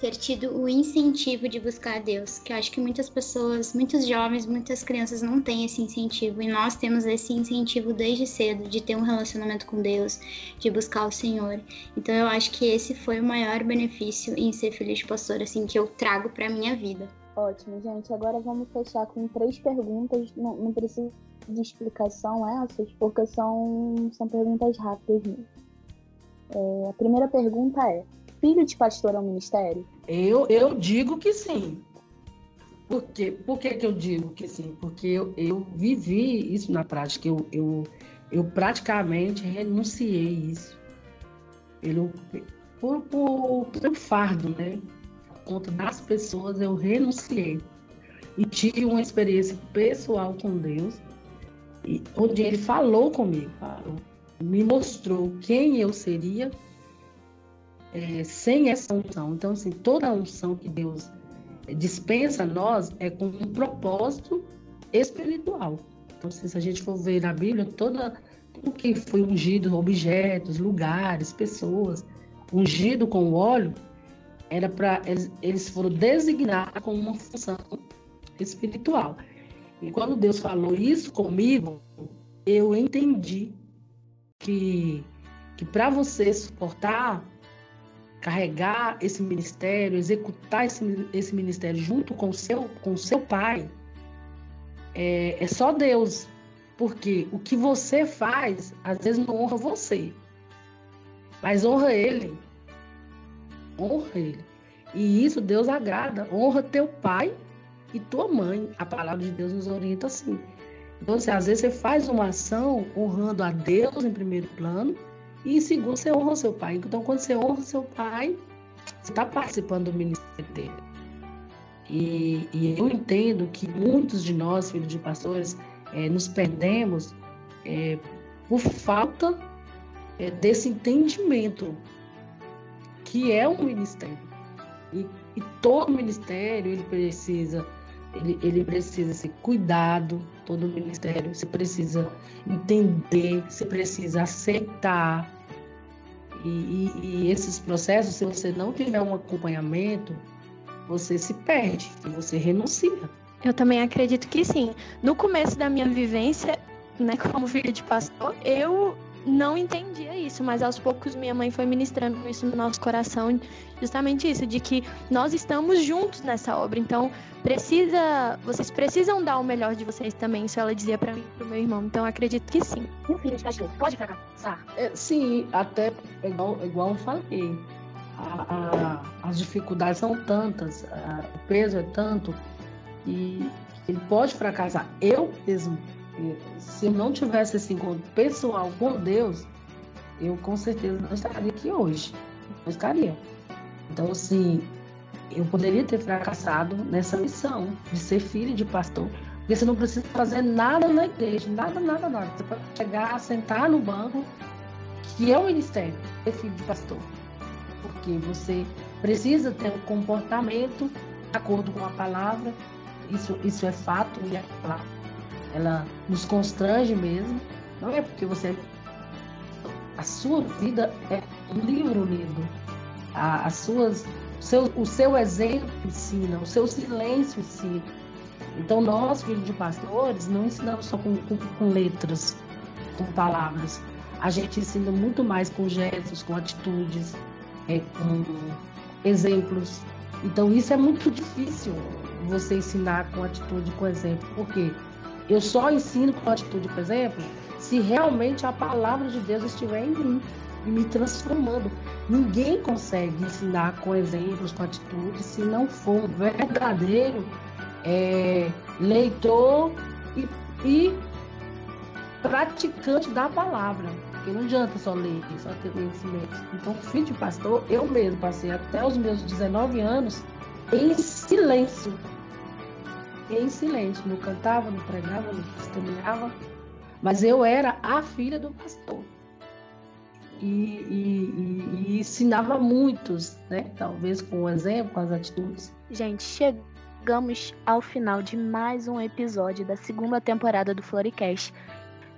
ter tido o incentivo de buscar a Deus, que eu acho que muitas pessoas, muitos jovens, muitas crianças não têm esse incentivo e nós temos esse incentivo desde cedo de ter um relacionamento com Deus, de buscar o Senhor. Então eu acho que esse foi o maior benefício em ser de pastor assim que eu trago para minha vida. Ótimo, gente. Agora vamos fechar com três perguntas. Não, não precisa de explicação essas, porque são, são perguntas rápidas mesmo. É, a primeira pergunta é: filho de pastor é um ministério? Eu, eu digo que sim. Por, quê? Por que, que eu digo que sim? Porque eu, eu vivi isso na prática. Eu, eu, eu praticamente renunciei isso. Pelo, por, por, pelo fardo, né? Por conta das pessoas, eu renunciei. E tive uma experiência pessoal com Deus, onde Ele falou comigo, me mostrou quem eu seria é, sem essa unção. Então, assim, toda unção que Deus dispensa a nós é com um propósito espiritual. Então, assim, se a gente for ver na Bíblia, toda o que foi ungido, objetos, lugares, pessoas, ungido com óleo, era para eles, eles foram designados com uma função espiritual. E quando Deus falou isso comigo, eu entendi que, que para você suportar carregar esse ministério, executar esse, esse ministério junto com seu, com seu pai, é, é só Deus. Porque o que você faz, às vezes não honra você, mas honra ele. Honra ele. E isso Deus agrada. Honra teu pai e tua mãe. A palavra de Deus nos orienta assim. Então, assim, às vezes você faz uma ação honrando a Deus em primeiro plano e segundo, você honra o seu pai. Então, quando você honra o seu pai, você está participando do ministério dele. E, e, eu entendo que muitos de nós, filhos de pastores, é, nos perdemos é, por falta é, desse entendimento que é um ministério. E, e todo ministério ele precisa ele, ele precisa ser cuidado, todo ministério, você precisa entender, você precisa aceitar, e, e, e, esses processos, se você não tiver um acompanhamento, você se perde você renuncia. Eu também acredito que sim. No começo da minha vivência, né, como filha de pastor, eu não entendia isso, mas aos poucos minha mãe foi ministrando isso no nosso coração, justamente isso, de que nós estamos juntos nessa obra. Então, precisa, vocês precisam dar o melhor de vocês também, isso ela dizia para mim e pro meu irmão. Então, acredito que sim. Um filho cachorro pode fracassar? É, sim, até igual, igual eu falei. A, a, as dificuldades são tantas, a, o peso é tanto, e ele pode fracassar. Eu mesmo se eu não tivesse esse encontro pessoal com Deus, eu com certeza não estaria aqui hoje. Não estaria. Então, assim, eu poderia ter fracassado nessa missão de ser filho de pastor. Porque você não precisa fazer nada na igreja, nada, nada, nada. Você pode chegar, sentar no banco, que é o ministério, ser filho de pastor. Porque você precisa ter um comportamento de acordo com a palavra, isso, isso é fato e é palavra ela nos constrange mesmo. Não é porque você. A sua vida é um livro lido. A, as suas, seu, o seu exemplo ensina, o seu silêncio ensina. Então, nós, filhos de pastores, não ensinamos só com, com, com letras, com palavras. A gente ensina muito mais com gestos, com atitudes, é, com exemplos. Então, isso é muito difícil você ensinar com atitude, com exemplo. Por quê? Eu só ensino com atitude, por exemplo, se realmente a palavra de Deus estiver em mim e me transformando. Ninguém consegue ensinar com exemplos, com atitudes, se não for um verdadeiro é, leitor e, e praticante da palavra. Porque não adianta só ler, só ter conhecimento. Então, filho de pastor, eu mesmo passei até os meus 19 anos em silêncio em silêncio. Não cantava, não pregava, não testemunhava. Mas eu era a filha do pastor. E, e, e, e ensinava muitos, né? Talvez com o exemplo, com as atitudes. Gente, chegamos ao final de mais um episódio da segunda temporada do Floricast.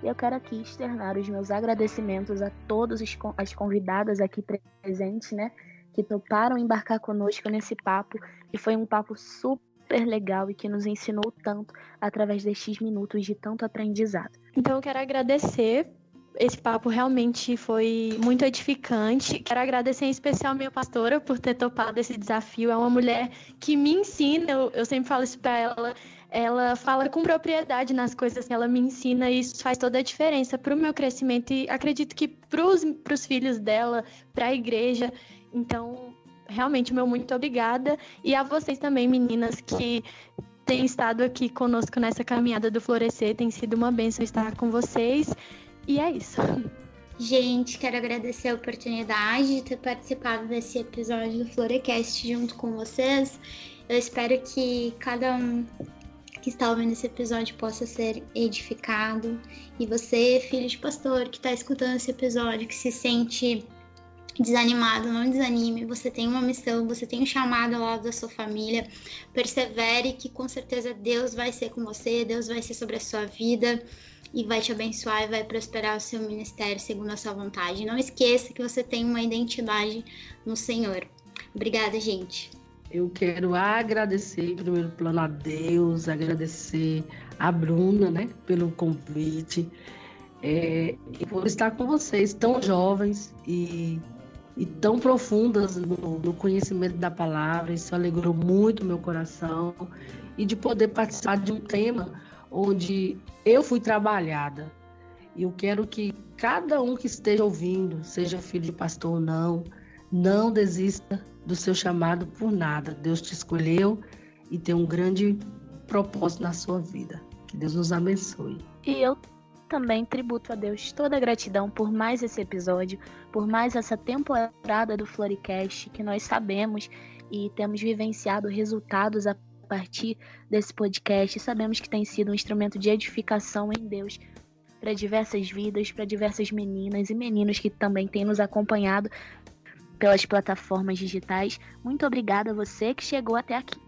E eu quero aqui externar os meus agradecimentos a todas as convidadas aqui presentes, né? Que toparam embarcar conosco nesse papo. E foi um papo super super legal e que nos ensinou tanto através destes minutos de tanto aprendizado. Então eu quero agradecer esse papo realmente foi muito edificante. Quero agradecer em especial a minha pastora por ter topado esse desafio. É uma mulher que me ensina, eu, eu sempre falo isso para ela. Ela fala com propriedade nas coisas que ela me ensina e isso faz toda a diferença para o meu crescimento e acredito que para os filhos dela, para a igreja. Então, realmente, meu muito obrigada. E a vocês também, meninas, que têm estado aqui conosco nessa caminhada do Florescer. Tem sido uma bênção estar com vocês. E é isso. Gente, quero agradecer a oportunidade de ter participado desse episódio do Florecast junto com vocês. Eu espero que cada um que está ouvindo esse episódio possa ser edificado. E você, filho de pastor, que está escutando esse episódio, que se sente desanimado, não desanime. Você tem uma missão, você tem um chamado ao lado da sua família. Persevere, que com certeza Deus vai ser com você, Deus vai ser sobre a sua vida e vai te abençoar e vai prosperar o seu ministério segundo a sua vontade. Não esqueça que você tem uma identidade no Senhor. Obrigada, gente. Eu quero agradecer, em primeiro plano, a Deus, agradecer a Bruna, né, pelo convite. É, e por estar com vocês, tão jovens e e tão profundas no, no, conhecimento da palavra. Isso alegrou muito meu coração. E de poder participar de um tema onde eu fui trabalhada. E eu quero que cada um que esteja ouvindo, seja filho de pastor ou não, não desista do seu chamado por nada. Deus te escolheu e tem um grande propósito na sua vida. Que Deus nos abençoe. E eu também tributo a Deus toda a gratidão por mais esse episódio, por mais essa temporada do Floricast que nós sabemos e temos vivenciado resultados a partir desse podcast. Sabemos que tem sido um instrumento de edificação em Deus para diversas vidas, para diversas meninas e meninos que também têm nos acompanhado pelas plataformas digitais. Muito obrigada a você que chegou até aqui.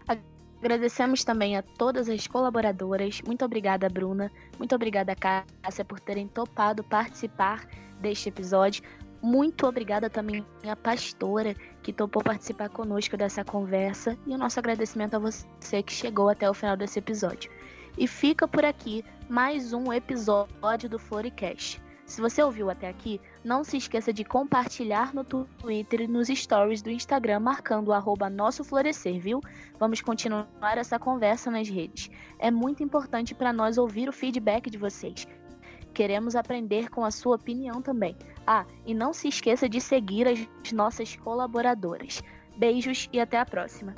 Agradecemos também a todas as colaboradoras. Muito obrigada, Bruna. Muito obrigada, Cássia, por terem topado participar deste episódio. Muito obrigada também à pastora que topou participar conosco dessa conversa. E o nosso agradecimento a você que chegou até o final desse episódio. E fica por aqui mais um episódio do Floricast. Se você ouviu até aqui, não se esqueça de compartilhar no Twitter e nos stories do Instagram marcando o arroba Nosso Florescer, viu? Vamos continuar essa conversa nas redes. É muito importante para nós ouvir o feedback de vocês. Queremos aprender com a sua opinião também. Ah, e não se esqueça de seguir as nossas colaboradoras. Beijos e até a próxima!